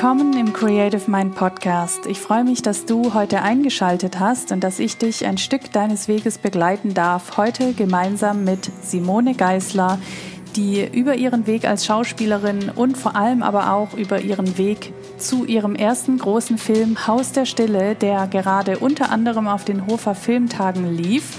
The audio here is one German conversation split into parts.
Willkommen im Creative Mind Podcast. Ich freue mich, dass du heute eingeschaltet hast und dass ich dich ein Stück deines Weges begleiten darf. Heute gemeinsam mit Simone Geisler, die über ihren Weg als Schauspielerin und vor allem aber auch über ihren Weg zu ihrem ersten großen Film Haus der Stille, der gerade unter anderem auf den Hofer Filmtagen lief,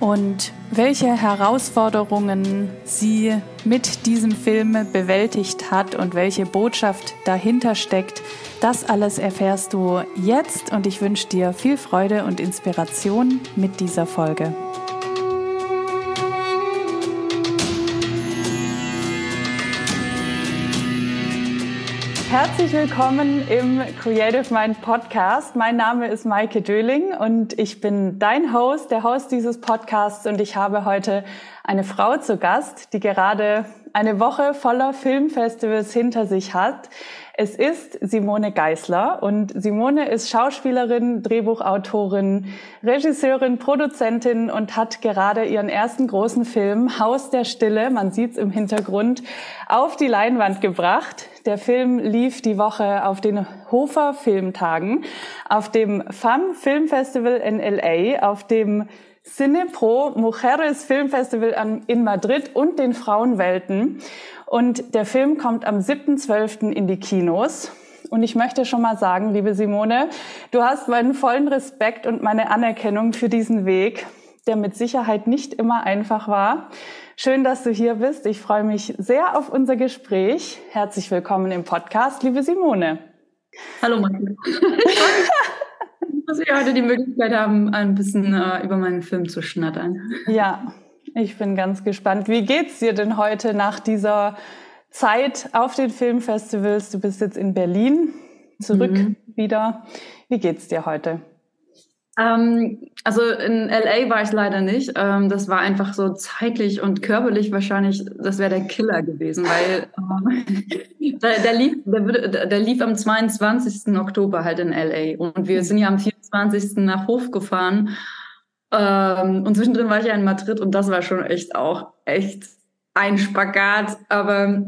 und welche Herausforderungen sie mit diesem Film bewältigt hat und welche Botschaft dahinter steckt, das alles erfährst du jetzt und ich wünsche dir viel Freude und Inspiration mit dieser Folge. Herzlich willkommen im Creative Mind Podcast. Mein Name ist Maike Döling und ich bin dein Host, der Host dieses Podcasts und ich habe heute eine Frau zu Gast, die gerade eine Woche voller Filmfestivals hinter sich hat. Es ist Simone Geisler und Simone ist Schauspielerin, Drehbuchautorin, Regisseurin, Produzentin und hat gerade ihren ersten großen Film Haus der Stille, man sieht es im Hintergrund, auf die Leinwand gebracht. Der Film lief die Woche auf den Hofer Filmtagen, auf dem FAM Filmfestival in LA, auf dem Cine Pro Mujeres Filmfestival in Madrid und den Frauenwelten. Und der Film kommt am 7.12. in die Kinos. Und ich möchte schon mal sagen, liebe Simone, du hast meinen vollen Respekt und meine Anerkennung für diesen Weg, der mit Sicherheit nicht immer einfach war. Schön, dass du hier bist. Ich freue mich sehr auf unser Gespräch. Herzlich willkommen im Podcast, liebe Simone. Hallo, Martin. dass wir heute die Möglichkeit haben, ein bisschen äh, über meinen Film zu schnattern. Ja, ich bin ganz gespannt. Wie geht's dir denn heute nach dieser Zeit auf den Filmfestivals? Du bist jetzt in Berlin, zurück mhm. wieder. Wie geht's dir heute? Ähm, also in LA war ich leider nicht. Ähm, das war einfach so zeitlich und körperlich wahrscheinlich, das wäre der Killer gewesen, weil äh, der, der, lief, der, der, lief am 22. Oktober halt in LA und wir sind ja am 24. nach Hof gefahren. Ähm, und zwischendrin war ich ja in Madrid und das war schon echt auch echt ein Spagat. Aber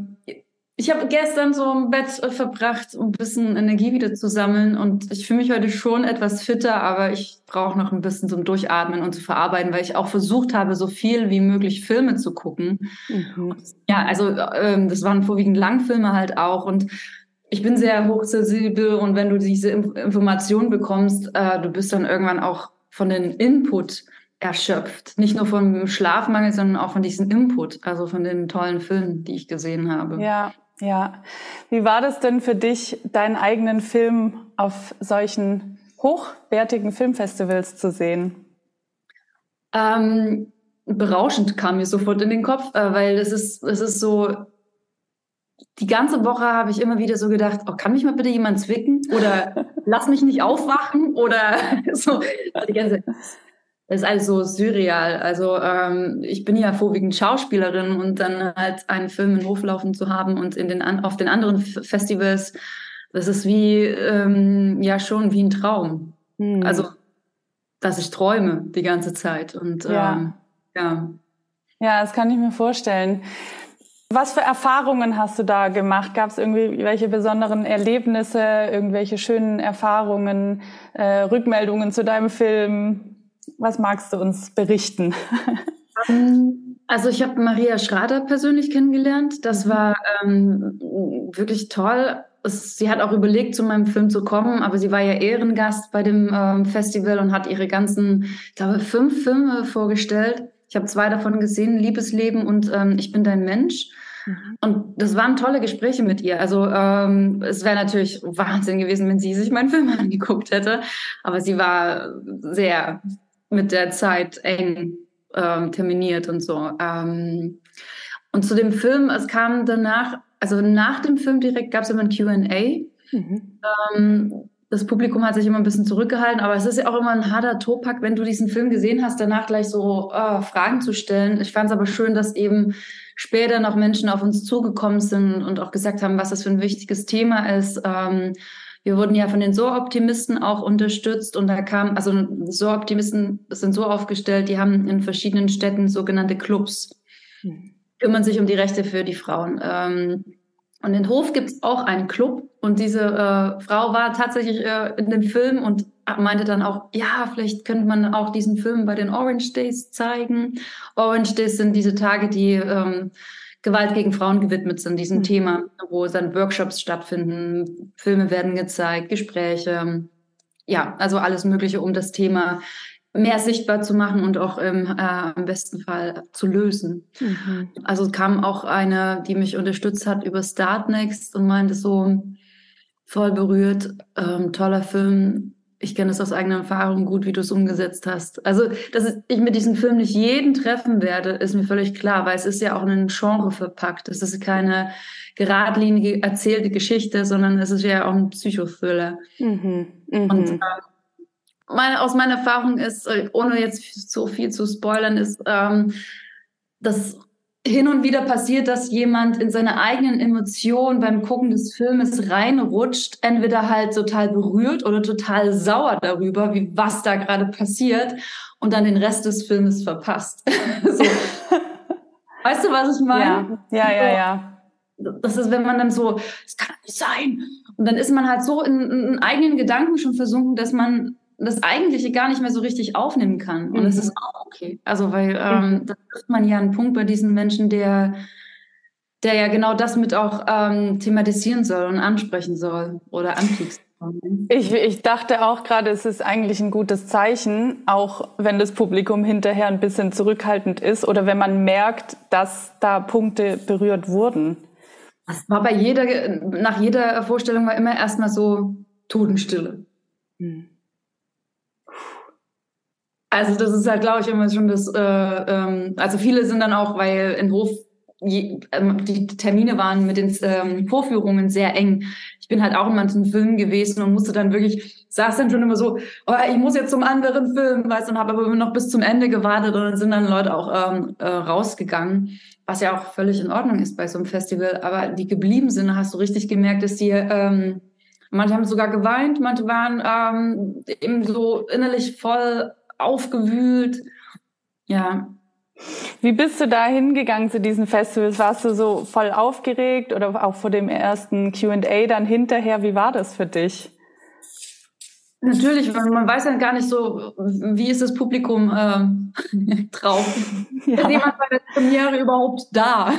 ich habe gestern so im Bett äh, verbracht, um ein bisschen Energie wieder zu sammeln. Und ich fühle mich heute schon etwas fitter, aber ich brauche noch ein bisschen zum Durchatmen und zu verarbeiten, weil ich auch versucht habe, so viel wie möglich Filme zu gucken. Mhm. Ja, also ähm, das waren vorwiegend Langfilme halt auch. Und ich bin sehr hochsensibel und wenn du diese Informationen bekommst, äh, du bist dann irgendwann auch von den Input erschöpft. Nicht nur vom Schlafmangel, sondern auch von diesem Input, also von den tollen Filmen, die ich gesehen habe. Ja, ja. Wie war das denn für dich, deinen eigenen Film auf solchen hochwertigen Filmfestivals zu sehen? Ähm, berauschend kam mir sofort in den Kopf, äh, weil es ist, es ist so, die ganze Woche habe ich immer wieder so gedacht, oh, kann mich mal bitte jemand zwicken? Oder lass mich nicht aufwachen? Oder so. Die ganze, das ist alles so surreal. Also ähm, ich bin ja vorwiegend Schauspielerin und dann halt einen Film in Hof laufen zu haben und in den auf den anderen Festivals, das ist wie ähm, ja schon wie ein Traum. Hm. Also dass ich träume die ganze Zeit und ja. Ähm, ja. Ja, das kann ich mir vorstellen. Was für Erfahrungen hast du da gemacht? Gab es irgendwie welche besonderen Erlebnisse, irgendwelche schönen Erfahrungen, äh, Rückmeldungen zu deinem Film? Was magst du uns berichten? Also ich habe Maria Schrader persönlich kennengelernt. Das mhm. war ähm, wirklich toll. Es, sie hat auch überlegt, zu meinem Film zu kommen, aber sie war ja Ehrengast bei dem ähm, Festival und hat ihre ganzen, ich glaube, fünf Filme vorgestellt. Ich habe zwei davon gesehen, Liebesleben und ähm, Ich bin dein Mensch. Mhm. Und das waren tolle Gespräche mit ihr. Also ähm, es wäre natürlich Wahnsinn gewesen, wenn sie sich meinen Film angeguckt hätte. Aber sie war sehr mit der Zeit eng ähm, terminiert und so. Ähm, und zu dem Film, es kam danach, also nach dem Film direkt gab es immer ein QA. Mhm. Ähm, das Publikum hat sich immer ein bisschen zurückgehalten, aber es ist ja auch immer ein harter Topak, wenn du diesen Film gesehen hast, danach gleich so oh, Fragen zu stellen. Ich fand es aber schön, dass eben später noch Menschen auf uns zugekommen sind und auch gesagt haben, was das für ein wichtiges Thema ist. Ähm, wir wurden ja von den So-Optimisten auch unterstützt und da kam, also So-Optimisten sind so aufgestellt, die haben in verschiedenen Städten sogenannte Clubs, mhm. kümmern sich um die Rechte für die Frauen. Ähm, Und in Hof gibt es auch einen Club und diese äh, Frau war tatsächlich äh, in dem Film und meinte dann auch, ja, vielleicht könnte man auch diesen Film bei den Orange Days zeigen. Orange Days sind diese Tage, die ähm, Gewalt gegen Frauen gewidmet sind, diesem mhm. Thema, wo dann Workshops stattfinden, Filme werden gezeigt, Gespräche, ja, also alles Mögliche, um das Thema mehr sichtbar zu machen und auch im, äh, im besten Fall zu lösen. Mhm. Also kam auch eine, die mich unterstützt hat über Startnext und meinte so voll berührt, ähm, toller Film. Ich kenne es aus eigener Erfahrung gut, wie du es umgesetzt hast. Also, dass ich mit diesem Film nicht jeden treffen werde, ist mir völlig klar, weil es ist ja auch in ein Genre verpackt. Es ist keine geradlinige erzählte Geschichte, sondern es ist ja auch ein Psychothriller. Mhm. Mhm. Und äh, meine, aus meiner Erfahrung ist, äh, ohne jetzt so viel zu spoilern, ist, ähm, dass hin und wieder passiert, dass jemand in seine eigenen Emotionen beim Gucken des Filmes reinrutscht, entweder halt total berührt oder total sauer darüber, wie was da gerade passiert und dann den Rest des Filmes verpasst. so. Weißt du, was ich meine? Ja, ja, ja, ja. Das ist, wenn man dann so, es kann nicht sein. Und dann ist man halt so in, in eigenen Gedanken schon versunken, dass man das Eigentliche gar nicht mehr so richtig aufnehmen kann. Und mhm. das ist auch okay. Also, weil ähm, da trifft man ja einen Punkt bei diesen Menschen, der, der ja genau das mit auch ähm, thematisieren soll und ansprechen soll oder anpiekst. Ich, ich dachte auch gerade, es ist eigentlich ein gutes Zeichen, auch wenn das Publikum hinterher ein bisschen zurückhaltend ist oder wenn man merkt, dass da Punkte berührt wurden. Das war bei jeder, nach jeder Vorstellung war immer erstmal so Totenstille. Hm. Also das ist halt, glaube ich, immer schon das, äh, ähm, also viele sind dann auch, weil in Hof je, ähm, die Termine waren mit den ähm, Vorführungen sehr eng. Ich bin halt auch in manchen Filmen gewesen und musste dann wirklich, saß dann schon immer so, oh, ich muss jetzt zum anderen Film, weißt du, und habe aber immer noch bis zum Ende gewartet und dann sind dann Leute auch ähm, äh, rausgegangen, was ja auch völlig in Ordnung ist bei so einem Festival. Aber die geblieben sind, hast du richtig gemerkt, dass die ähm, Manche haben sogar geweint, manche waren ähm, eben so innerlich voll aufgewühlt. Ja. Wie bist du da hingegangen zu diesen Festivals? Warst du so voll aufgeregt oder auch vor dem ersten QA dann hinterher? Wie war das für dich? Natürlich, man weiß ja gar nicht so, wie ist das Publikum äh, drauf? Ja. Ist jemand bei der Premiere überhaupt da?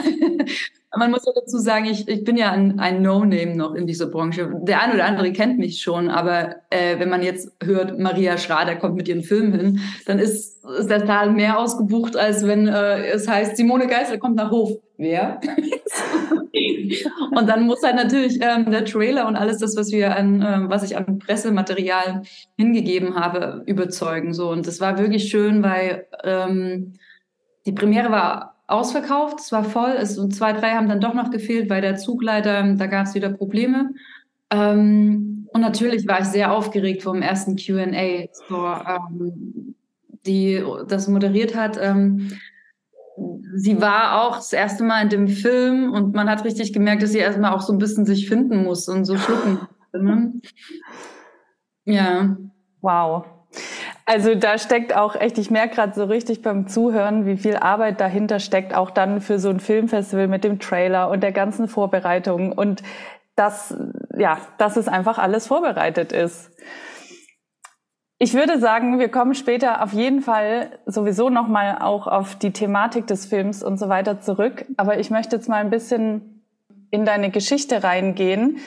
Man muss ja dazu sagen, ich, ich bin ja ein, ein No-Name noch in dieser Branche. Der eine oder andere kennt mich schon, aber äh, wenn man jetzt hört, Maria Schrader kommt mit ihren Filmen hin, dann ist, ist der Saal mehr ausgebucht, als wenn äh, es heißt, Simone Geisler kommt nach Hof. Wer? und dann muss halt natürlich ähm, der Trailer und alles das, was wir an, äh, was ich an Pressematerial hingegeben habe, überzeugen. So und das war wirklich schön, weil ähm, die Premiere war ausverkauft, es war voll, es, und zwei, drei haben dann doch noch gefehlt, weil der Zugleiter, da gab es wieder Probleme. Ähm, und natürlich war ich sehr aufgeregt vom ersten QA, so, ähm, die das moderiert hat. Ähm, sie war auch das erste Mal in dem Film und man hat richtig gemerkt, dass sie erstmal auch so ein bisschen sich finden muss und so schlucken. Ne? Ja. Wow. Also da steckt auch echt, ich merke gerade so richtig beim Zuhören, wie viel Arbeit dahinter steckt, auch dann für so ein Filmfestival mit dem Trailer und der ganzen Vorbereitung und dass, ja, dass es einfach alles vorbereitet ist. Ich würde sagen, wir kommen später auf jeden Fall sowieso nochmal auch auf die Thematik des Films und so weiter zurück. Aber ich möchte jetzt mal ein bisschen in deine Geschichte reingehen.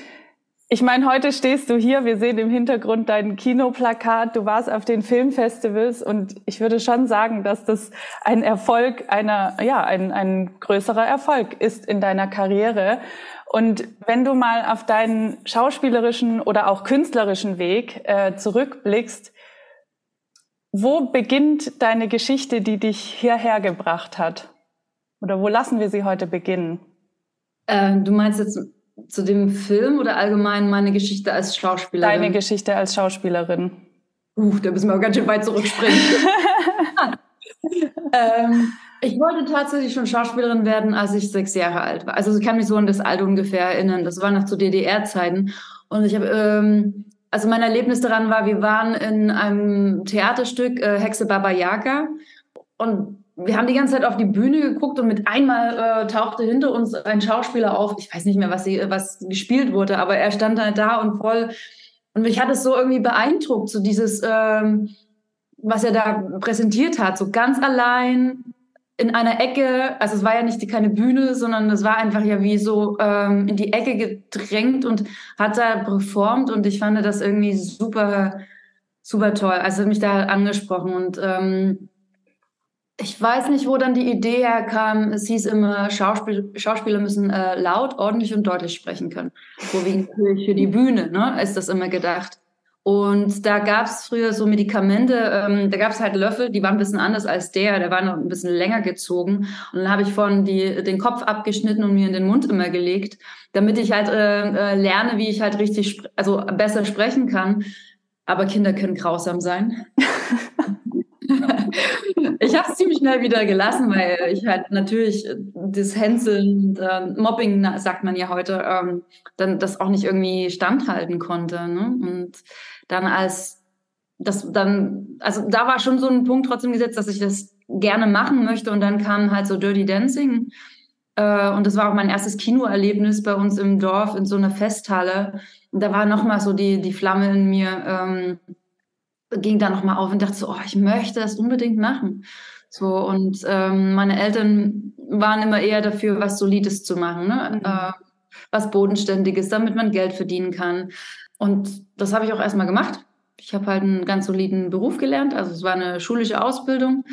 Ich meine, heute stehst du hier, wir sehen im Hintergrund dein Kinoplakat, du warst auf den Filmfestivals und ich würde schon sagen, dass das ein Erfolg einer, ja, ein, ein größerer Erfolg ist in deiner Karriere. Und wenn du mal auf deinen schauspielerischen oder auch künstlerischen Weg äh, zurückblickst, wo beginnt deine Geschichte, die dich hierher gebracht hat? Oder wo lassen wir sie heute beginnen? Äh, du meinst jetzt zu dem Film oder allgemein meine Geschichte als Schauspielerin? Deine Geschichte als Schauspielerin. Uh, da müssen wir auch ganz schön weit zurückspringen. ähm, ich wollte tatsächlich schon Schauspielerin werden, als ich sechs Jahre alt war. Also ich kann mich so an das Alter ungefähr erinnern. Das war noch zu DDR-Zeiten. Und ich habe, ähm, also mein Erlebnis daran war, wir waren in einem Theaterstück äh, Hexe Baba Yaga. Und wir haben die ganze Zeit auf die Bühne geguckt und mit einmal äh, tauchte hinter uns ein Schauspieler auf. Ich weiß nicht mehr, was, sie, was gespielt wurde, aber er stand halt da und voll. Und mich hat es so irgendwie beeindruckt, so dieses, ähm, was er da präsentiert hat, so ganz allein in einer Ecke. Also es war ja nicht die, keine Bühne, sondern es war einfach ja wie so ähm, in die Ecke gedrängt und hat da performt. Und ich fand das irgendwie super, super toll. Also hat mich da angesprochen und ähm, ich weiß nicht, wo dann die Idee herkam. Es hieß immer, Schauspiel Schauspieler müssen äh, laut, ordentlich und deutlich sprechen können. Vorwiegend für die Bühne, ne, ist das immer gedacht. Und da gab es früher so Medikamente, ähm, da gab es halt Löffel, die waren ein bisschen anders als der, der war noch ein bisschen länger gezogen. Und dann habe ich von die, den Kopf abgeschnitten und mir in den Mund immer gelegt, damit ich halt äh, äh, lerne, wie ich halt richtig, also besser sprechen kann. Aber Kinder können grausam sein. ich habe es ziemlich schnell wieder gelassen, weil ich halt natürlich das Hänseln, äh, Mobbing, sagt man ja heute, ähm, dann das auch nicht irgendwie standhalten konnte. Ne? Und dann als das dann, also da war schon so ein Punkt trotzdem gesetzt, dass ich das gerne machen möchte. Und dann kam halt so Dirty Dancing. Äh, und das war auch mein erstes Kinoerlebnis bei uns im Dorf in so einer Festhalle. Und da war nochmal so die, die Flamme in mir. Ähm, ging da nochmal auf und dachte so, oh, ich möchte das unbedingt machen. So, und ähm, meine Eltern waren immer eher dafür, was Solides zu machen, ne? Mhm. Äh, was Bodenständiges, damit man Geld verdienen kann. Und das habe ich auch erstmal gemacht. Ich habe halt einen ganz soliden Beruf gelernt, also es war eine schulische Ausbildung,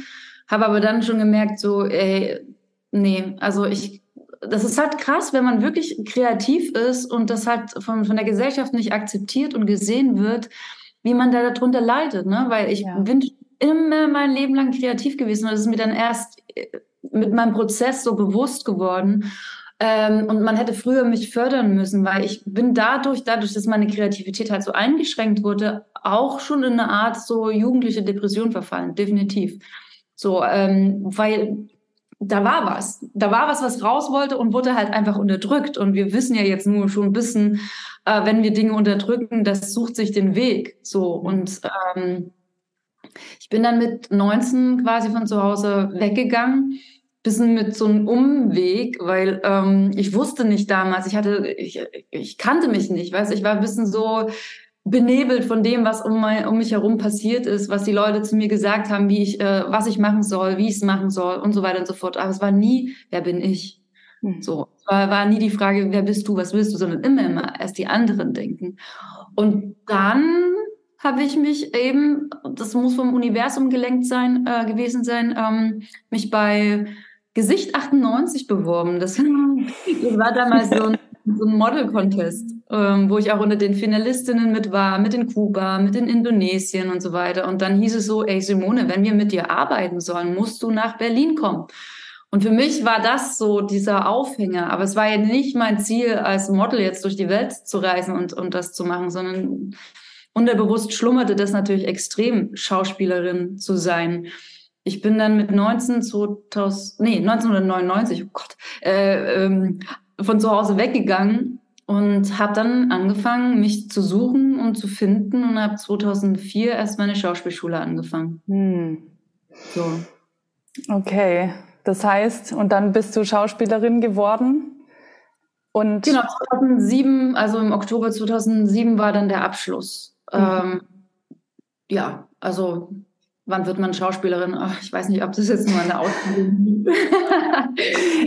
habe aber dann schon gemerkt, so, ey, nee, also ich, das ist halt krass, wenn man wirklich kreativ ist und das halt von, von der Gesellschaft nicht akzeptiert und gesehen wird, wie man da darunter leidet, ne? Weil ich ja. bin immer mein Leben lang kreativ gewesen und das ist mir dann erst äh, mit meinem Prozess so bewusst geworden. Ähm, und man hätte früher mich fördern müssen, weil ich bin dadurch, dadurch, dass meine Kreativität halt so eingeschränkt wurde, auch schon in eine Art so jugendliche Depression verfallen, definitiv. So, ähm, weil da war was. Da war was, was raus wollte und wurde halt einfach unterdrückt. Und wir wissen ja jetzt nur schon ein bisschen, äh, wenn wir Dinge unterdrücken, das sucht sich den Weg. So. Und ähm, ich bin dann mit 19 quasi von zu Hause weggegangen. Bisschen mit so einem Umweg, weil ähm, ich wusste nicht damals, ich hatte, ich, ich kannte mich nicht, weißt ich war ein bisschen so, benebelt von dem, was um, mein, um, mich herum passiert ist, was die Leute zu mir gesagt haben, wie ich, äh, was ich machen soll, wie ich es machen soll und so weiter und so fort. Aber es war nie, wer bin ich? Mhm. So, es war, war nie die Frage, wer bist du, was willst du, sondern immer, immer erst die anderen denken. Und dann habe ich mich eben, das muss vom Universum gelenkt sein, äh, gewesen sein, ähm, mich bei Gesicht 98 beworben. Das, das war damals so ein so ein Model-Contest, ähm, wo ich auch unter den Finalistinnen mit war, mit in Kuba, mit in Indonesien und so weiter. Und dann hieß es so, ey Simone, wenn wir mit dir arbeiten sollen, musst du nach Berlin kommen. Und für mich war das so dieser Aufhänger. Aber es war ja nicht mein Ziel, als Model jetzt durch die Welt zu reisen und, und das zu machen, sondern unterbewusst schlummerte das natürlich extrem, Schauspielerin zu sein. Ich bin dann mit 19, 2000, nee, 1999, oh Gott, äh, ähm, von zu Hause weggegangen und habe dann angefangen, mich zu suchen und zu finden und habe 2004 erst meine Schauspielschule angefangen. Hm. So. Okay, das heißt, und dann bist du Schauspielerin geworden? Und genau, 2007, also im Oktober 2007 war dann der Abschluss. Mhm. Ähm, ja, also wann wird man Schauspielerin? Ach, ich weiß nicht, ob das jetzt nur eine Ausbildung ist.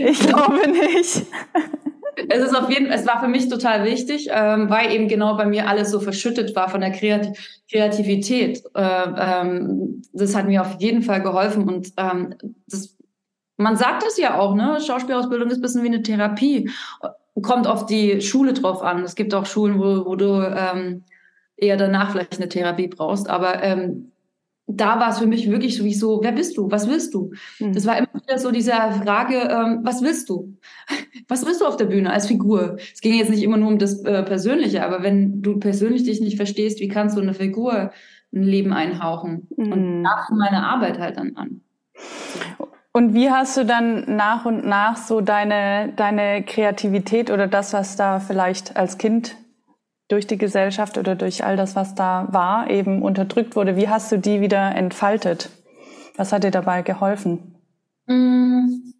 ich glaube nicht. Es ist auf jeden es war für mich total wichtig, ähm, weil eben genau bei mir alles so verschüttet war von der Kreativ Kreativität. Äh, ähm, das hat mir auf jeden Fall geholfen und ähm, das, man sagt es ja auch, ne? Schauspielausbildung ist ein bisschen wie eine Therapie. Kommt auf die Schule drauf an. Es gibt auch Schulen, wo, wo du ähm, eher danach vielleicht eine Therapie brauchst, aber ähm, da war es für mich wirklich so wie so, wer bist du? Was willst du? Mhm. Das war immer wieder so diese Frage, ähm, was willst du? Was willst du auf der Bühne als Figur? Es ging jetzt nicht immer nur um das äh, Persönliche, aber wenn du persönlich dich nicht verstehst, wie kannst du eine Figur ein Leben einhauchen? Mhm. Und da fing meine Arbeit halt dann an. Und wie hast du dann nach und nach so deine, deine Kreativität oder das, was da vielleicht als Kind durch die Gesellschaft oder durch all das, was da war, eben unterdrückt wurde. Wie hast du die wieder entfaltet? Was hat dir dabei geholfen? Mm.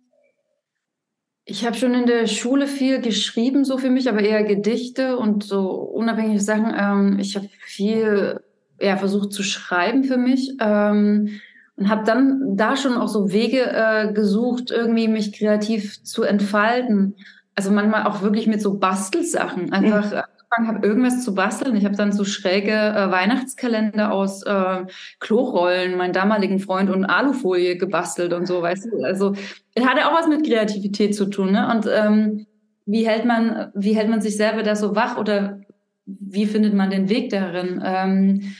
Ich habe schon in der Schule viel geschrieben, so für mich, aber eher Gedichte und so unabhängige Sachen. Ähm, ich habe viel ja, versucht zu schreiben für mich ähm, und habe dann da schon auch so Wege äh, gesucht, irgendwie mich kreativ zu entfalten. Also manchmal auch wirklich mit so Bastelsachen. Einfach mhm angefangen habe, irgendwas zu basteln. Ich habe dann so schräge äh, Weihnachtskalender aus äh, Klorollen, meinen damaligen Freund und Alufolie gebastelt und so, weißt du. Also es hatte auch was mit Kreativität zu tun. Ne? Und ähm, wie hält man, wie hält man sich selber da so wach oder wie findet man den Weg darin? Ähm,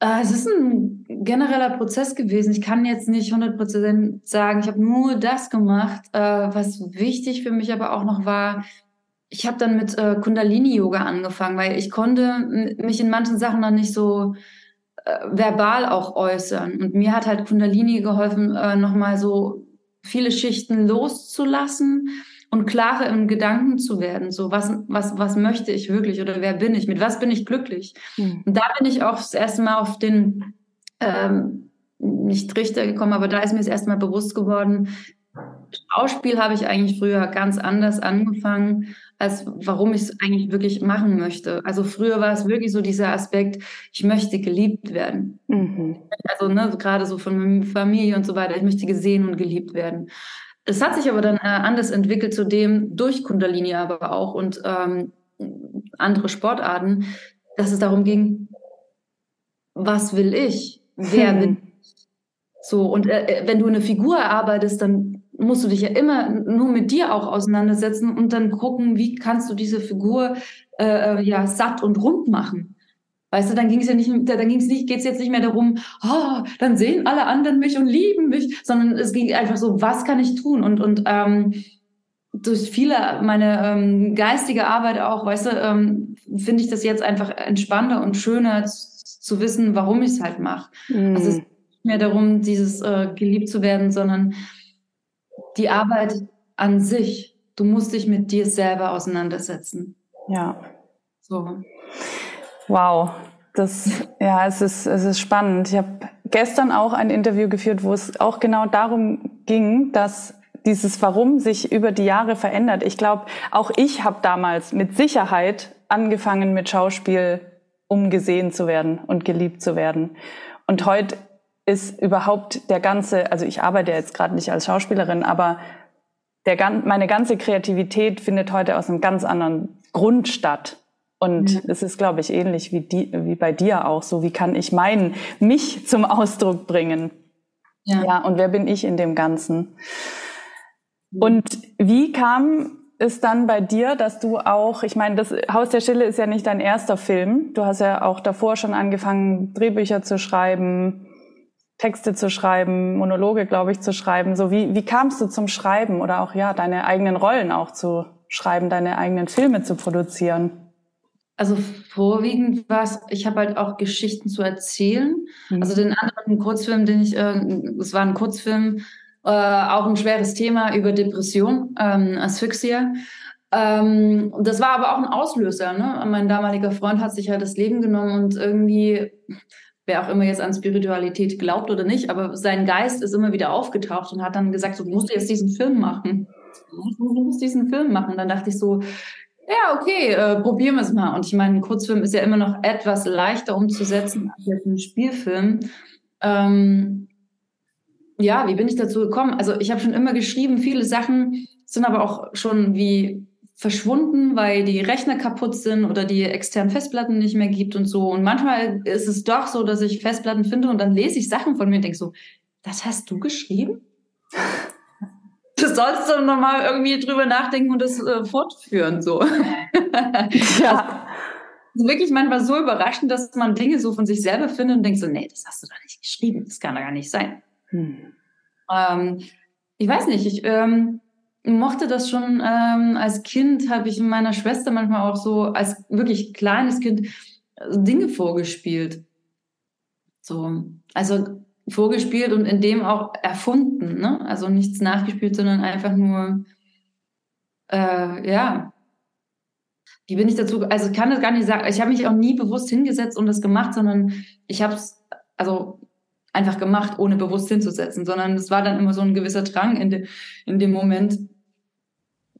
äh, es ist ein genereller Prozess gewesen. Ich kann jetzt nicht 100% sagen, ich habe nur das gemacht. Äh, was wichtig für mich aber auch noch war, ich habe dann mit äh, Kundalini-Yoga angefangen, weil ich konnte mich in manchen Sachen noch nicht so äh, verbal auch äußern. Und mir hat halt Kundalini geholfen, äh, nochmal so viele Schichten loszulassen und klarer im Gedanken zu werden. So, was, was, was möchte ich wirklich oder wer bin ich? Mit was bin ich glücklich? Mhm. Und da bin ich auch das erste Mal auf den, ähm, nicht Richter gekommen, aber da ist mir das erste Mal bewusst geworden, Schauspiel habe ich eigentlich früher ganz anders angefangen als warum ich es eigentlich wirklich machen möchte. Also früher war es wirklich so dieser Aspekt, ich möchte geliebt werden. Mhm. Also ne, gerade so von Familie und so weiter, ich möchte gesehen und geliebt werden. Es hat sich aber dann äh, anders entwickelt, zudem durch Kundalini aber auch und ähm, andere Sportarten, dass es darum ging, was will ich? Wer hm. bin ich? So, und äh, äh, wenn du eine Figur erarbeitest, dann musst du dich ja immer nur mit dir auch auseinandersetzen und dann gucken, wie kannst du diese Figur äh, äh ja satt und rund machen. Weißt du, dann ging es ja nicht, dann ging es nicht, geht es jetzt nicht mehr darum, oh, dann sehen alle anderen mich und lieben mich, sondern es ging einfach so, was kann ich tun? Und und ähm, durch viele meine ähm, geistige Arbeit auch, weißt du, ähm, finde ich das jetzt einfach entspannter und schöner zu, zu wissen, warum ich es halt mache. Mhm. Also es geht nicht mehr darum, dieses äh, geliebt zu werden, sondern die Arbeit an sich. Du musst dich mit dir selber auseinandersetzen. Ja. So. Wow. Das, ja, es ist, es ist spannend. Ich habe gestern auch ein Interview geführt, wo es auch genau darum ging, dass dieses Warum sich über die Jahre verändert. Ich glaube, auch ich habe damals mit Sicherheit angefangen mit Schauspiel, um gesehen zu werden und geliebt zu werden. Und heute ist überhaupt der ganze, also ich arbeite jetzt gerade nicht als Schauspielerin, aber der, meine ganze Kreativität findet heute aus einem ganz anderen Grund statt. Und mhm. es ist, glaube ich, ähnlich wie, die, wie bei dir auch. So, wie kann ich meinen, mich zum Ausdruck bringen? Ja. ja, und wer bin ich in dem Ganzen? Mhm. Und wie kam es dann bei dir, dass du auch, ich meine, das Haus der Stille ist ja nicht dein erster Film. Du hast ja auch davor schon angefangen, Drehbücher zu schreiben, Texte zu schreiben, Monologe, glaube ich, zu schreiben. So wie, wie kamst du zum Schreiben oder auch ja deine eigenen Rollen auch zu schreiben, deine eigenen Filme zu produzieren? Also vorwiegend war es, ich habe halt auch Geschichten zu erzählen. Mhm. Also den anderen Kurzfilm, den ich, äh, es war ein Kurzfilm, äh, auch ein schweres Thema über Depression, ähm, Asphyxia. Ähm, das war aber auch ein Auslöser. Ne? Mein damaliger Freund hat sich halt das Leben genommen und irgendwie wer auch immer jetzt an Spiritualität glaubt oder nicht, aber sein Geist ist immer wieder aufgetaucht und hat dann gesagt, so, du musst jetzt diesen Film machen. Du musst diesen Film machen. Und dann dachte ich so, ja, okay, äh, probieren wir es mal. Und ich meine, ein Kurzfilm ist ja immer noch etwas leichter umzusetzen als jetzt ein Spielfilm. Ähm, ja, wie bin ich dazu gekommen? Also ich habe schon immer geschrieben, viele Sachen sind aber auch schon wie verschwunden, weil die Rechner kaputt sind oder die externen Festplatten nicht mehr gibt und so. Und manchmal ist es doch so, dass ich Festplatten finde und dann lese ich Sachen von mir und denke so, das hast du geschrieben? Du sollst doch nochmal irgendwie drüber nachdenken und das äh, fortführen, so. ja. Also, wirklich manchmal so überraschend, dass man Dinge so von sich selber findet und denkt so, nee, das hast du doch nicht geschrieben, das kann doch gar nicht sein. Hm. Ähm, ich weiß nicht, ich, ähm, mochte das schon ähm, als Kind, habe ich meiner Schwester manchmal auch so als wirklich kleines Kind äh, Dinge vorgespielt. So, also vorgespielt und in dem auch erfunden, ne? Also nichts nachgespielt, sondern einfach nur, äh, ja. Wie bin ich dazu? Also ich kann das gar nicht sagen. Ich habe mich auch nie bewusst hingesetzt und das gemacht, sondern ich habe es, also einfach gemacht, ohne bewusst hinzusetzen, sondern es war dann immer so ein gewisser Drang in, de, in dem Moment,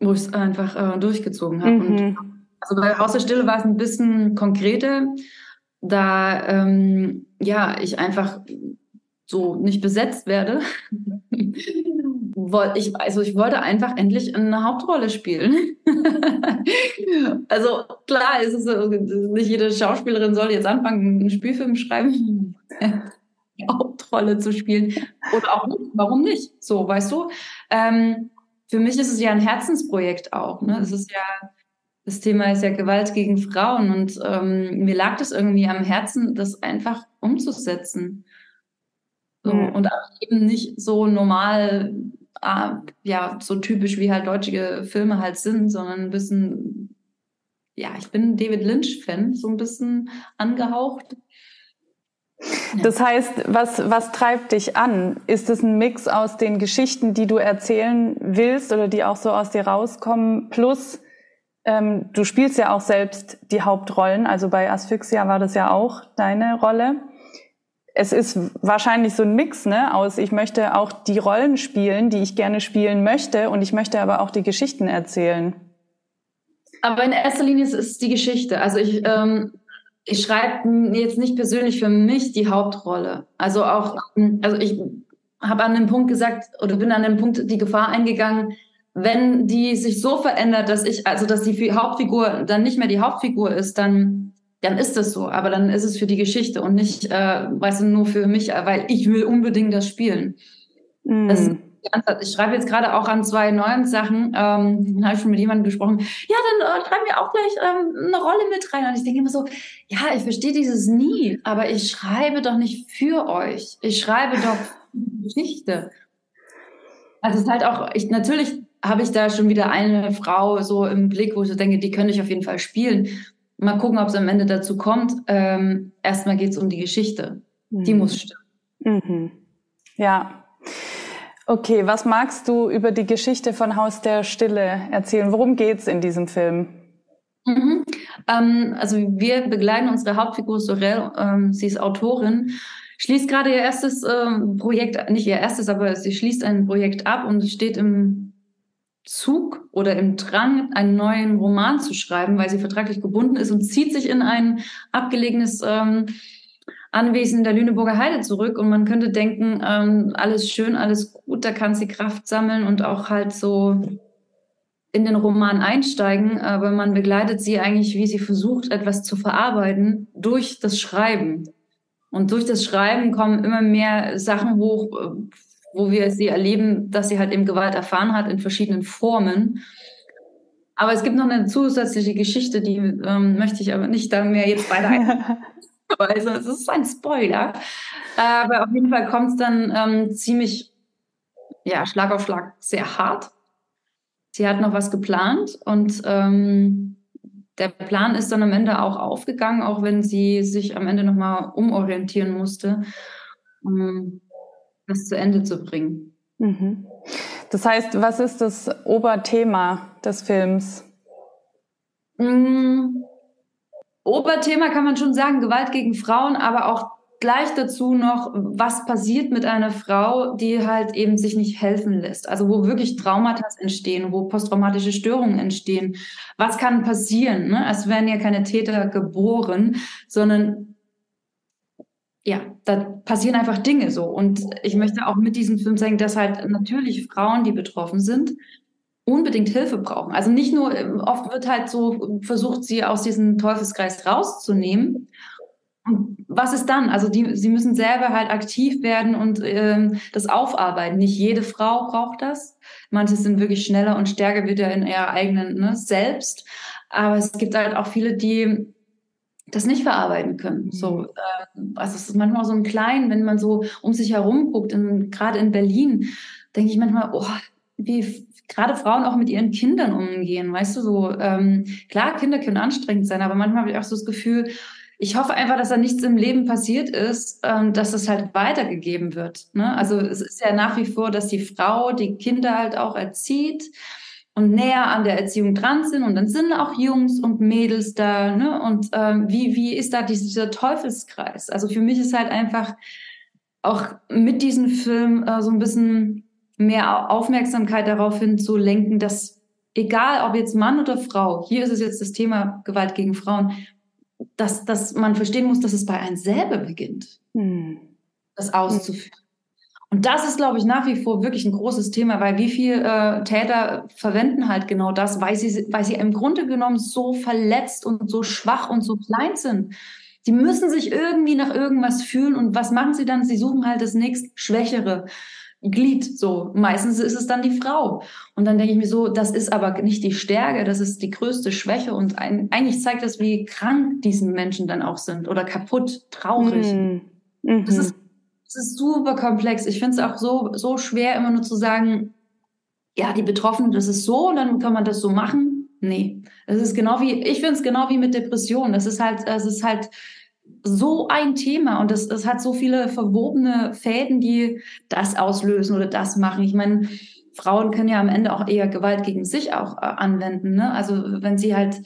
wo ich es einfach äh, durchgezogen habe. Mhm. also bei Haus der Stille war es ein bisschen konkreter, da ähm, ja ich einfach so nicht besetzt werde. ich, also ich wollte einfach endlich eine Hauptrolle spielen. also klar, ist es so, nicht jede Schauspielerin soll jetzt anfangen, einen Spielfilm schreiben, Hauptrolle zu spielen. Oder auch nicht. Warum nicht? So, weißt du? Ähm, für mich ist es ja ein Herzensprojekt auch. Ne? Es ist ja, das Thema ist ja Gewalt gegen Frauen und ähm, mir lag das irgendwie am Herzen, das einfach umzusetzen. So, mhm. Und auch eben nicht so normal, äh, ja, so typisch wie halt deutsche Filme halt sind, sondern ein bisschen, ja, ich bin David Lynch-Fan, so ein bisschen angehaucht. Das heißt, was, was treibt dich an? Ist es ein Mix aus den Geschichten, die du erzählen willst oder die auch so aus dir rauskommen, plus ähm, du spielst ja auch selbst die Hauptrollen, also bei Asphyxia war das ja auch deine Rolle. Es ist wahrscheinlich so ein Mix ne, aus, ich möchte auch die Rollen spielen, die ich gerne spielen möchte, und ich möchte aber auch die Geschichten erzählen. Aber in erster Linie ist es die Geschichte. Also ich, ähm, ich schreibe jetzt nicht persönlich für mich die Hauptrolle. Also auch, also ich habe an dem Punkt gesagt oder bin an dem Punkt die Gefahr eingegangen, wenn die sich so verändert, dass ich, also dass die Hauptfigur dann nicht mehr die Hauptfigur ist, dann, dann ist das so. Aber dann ist es für die Geschichte und nicht, äh, weißt du, nur für mich, weil ich will unbedingt das spielen. Mm. Das ich schreibe jetzt gerade auch an zwei neuen Sachen. Ähm, habe ich schon mit jemandem gesprochen. Ja, dann äh, schreiben wir auch gleich ähm, eine Rolle mit rein. Und ich denke immer so, ja, ich verstehe dieses nie, aber ich schreibe doch nicht für euch. Ich schreibe doch Geschichte. Also es ist halt auch, ich natürlich habe ich da schon wieder eine Frau so im Blick, wo ich so denke, die könnte ich auf jeden Fall spielen. Mal gucken, ob es am Ende dazu kommt. Ähm, erstmal geht es um die Geschichte. Mhm. Die muss stimmen. Mhm. Ja. Okay, was magst du über die Geschichte von Haus der Stille erzählen? Worum geht es in diesem Film? Mhm. Ähm, also wir begleiten unsere Hauptfigur Sorel, ähm, sie ist Autorin, schließt gerade ihr erstes ähm, Projekt, nicht ihr erstes, aber sie schließt ein Projekt ab und steht im Zug oder im Drang, einen neuen Roman zu schreiben, weil sie vertraglich gebunden ist und zieht sich in ein abgelegenes ähm, Anwesen der Lüneburger Heide zurück. Und man könnte denken, ähm, alles schön, alles gut, da kann sie Kraft sammeln und auch halt so in den Roman einsteigen. Aber man begleitet sie eigentlich, wie sie versucht, etwas zu verarbeiten durch das Schreiben. Und durch das Schreiben kommen immer mehr Sachen hoch, wo wir sie erleben, dass sie halt eben Gewalt erfahren hat in verschiedenen Formen. Aber es gibt noch eine zusätzliche Geschichte, die ähm, möchte ich aber nicht da mehr jetzt weiter also es ist ein Spoiler. Aber auf jeden Fall kommt es dann ähm, ziemlich, ja, Schlag auf Schlag sehr hart. Sie hat noch was geplant und ähm, der Plan ist dann am Ende auch aufgegangen, auch wenn sie sich am Ende nochmal umorientieren musste. Um, das zu Ende zu bringen. Mhm. Das heißt, was ist das Oberthema des Films? Mhm. Oberthema kann man schon sagen, Gewalt gegen Frauen, aber auch gleich dazu noch, was passiert mit einer Frau, die halt eben sich nicht helfen lässt. Also wo wirklich Traumata entstehen, wo posttraumatische Störungen entstehen. Was kann passieren? Ne? Es werden ja keine Täter geboren, sondern ja, da passieren einfach Dinge so. Und ich möchte auch mit diesem Film zeigen, dass halt natürlich Frauen, die betroffen sind, unbedingt Hilfe brauchen. Also nicht nur, oft wird halt so versucht, sie aus diesem Teufelskreis rauszunehmen. Und was ist dann? Also die, sie müssen selber halt aktiv werden und ähm, das aufarbeiten. Nicht jede Frau braucht das. Manche sind wirklich schneller und stärker wieder in ihrer eigenen ne, Selbst. Aber es gibt halt auch viele, die das nicht verarbeiten können. So, mhm. äh, also es ist manchmal so ein klein, wenn man so um sich herum guckt, gerade in Berlin, denke ich manchmal, oh, wie gerade Frauen auch mit ihren Kindern umgehen, weißt du, so ähm, klar, Kinder können anstrengend sein, aber manchmal habe ich auch so das Gefühl, ich hoffe einfach, dass da nichts im Leben passiert ist, ähm, dass es halt weitergegeben wird. Ne? Also es ist ja nach wie vor, dass die Frau die Kinder halt auch erzieht und näher an der Erziehung dran sind und dann sind auch Jungs und Mädels da, ne? Und ähm, wie, wie ist da dieser Teufelskreis? Also für mich ist halt einfach auch mit diesem Film äh, so ein bisschen mehr Aufmerksamkeit darauf hin zu lenken, dass egal ob jetzt Mann oder Frau, hier ist es jetzt das Thema Gewalt gegen Frauen, dass, dass man verstehen muss, dass es bei einem selber beginnt, hm. das auszuführen. Und das ist, glaube ich, nach wie vor wirklich ein großes Thema, weil wie viele äh, Täter verwenden halt genau das, weil sie, weil sie im Grunde genommen so verletzt und so schwach und so klein sind. Die müssen sich irgendwie nach irgendwas fühlen und was machen sie dann? Sie suchen halt das nächst Schwächere. Glied, so. Meistens ist es dann die Frau. Und dann denke ich mir so, das ist aber nicht die Stärke, das ist die größte Schwäche und ein, eigentlich zeigt das, wie krank diese Menschen dann auch sind oder kaputt, traurig. Mhm. Das ist es ist super komplex. Ich finde es auch so, so schwer, immer nur zu sagen, ja, die Betroffenen, das ist so und dann kann man das so machen. Nee, es ist genau wie, ich finde es genau wie mit Depressionen. Das ist halt, es ist halt so ein Thema und es, es hat so viele verwobene Fäden, die das auslösen oder das machen. Ich meine, Frauen können ja am Ende auch eher Gewalt gegen sich auch äh, anwenden. Ne? Also wenn sie halt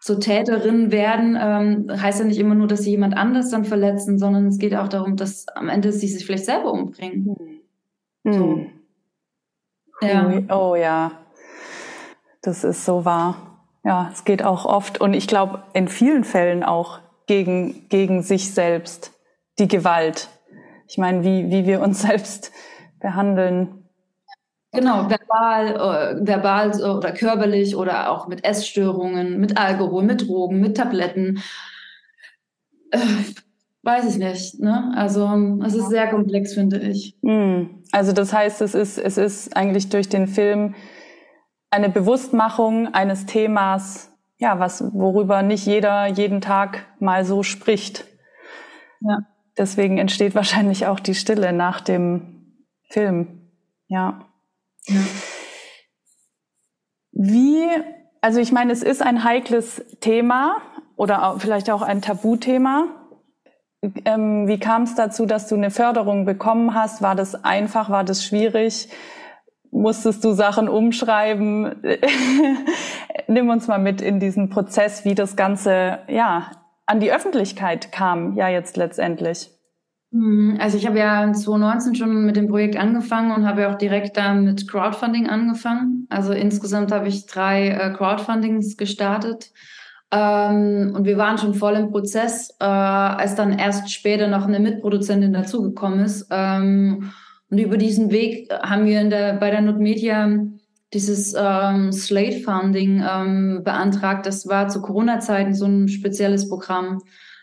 zur Täterin werden, ähm, heißt ja nicht immer nur, dass sie jemand anders dann verletzen, sondern es geht auch darum, dass am Ende sie sich vielleicht selber umbringen. Mhm. So. Mhm. Ja. Oh ja, das ist so wahr. Ja, es geht auch oft und ich glaube in vielen Fällen auch gegen, gegen sich selbst, die Gewalt. Ich meine, wie, wie wir uns selbst behandeln, Genau, verbal, äh, verbal oder körperlich oder auch mit Essstörungen, mit Alkohol, mit Drogen, mit Tabletten. Äh, weiß ich nicht. Ne? Also es ist sehr komplex, finde ich. Hm. Also das heißt, es ist, es ist eigentlich durch den Film eine Bewusstmachung eines Themas, ja, was, worüber nicht jeder jeden Tag mal so spricht. Ja. Deswegen entsteht wahrscheinlich auch die Stille nach dem Film. Ja. Ja. Wie, also ich meine, es ist ein heikles Thema oder auch, vielleicht auch ein Tabuthema. Ähm, wie kam es dazu, dass du eine Förderung bekommen hast? War das einfach? War das schwierig? Musstest du Sachen umschreiben? Nimm uns mal mit in diesen Prozess, wie das Ganze ja an die Öffentlichkeit kam, ja jetzt letztendlich. Mhm. Also ich habe ja 2019 schon mit dem Projekt angefangen und habe ja auch direkt dann mit Crowdfunding angefangen. Also insgesamt habe ich drei äh, Crowdfundings gestartet. Ähm, und wir waren schon voll im Prozess, äh, als dann erst später noch eine Mitproduzentin dazugekommen ist. Und über diesen Weg haben wir der, bei der Notmedia dieses ähm, Slate Funding ähm, beantragt. Das war zu Corona-Zeiten so ein spezielles Programm.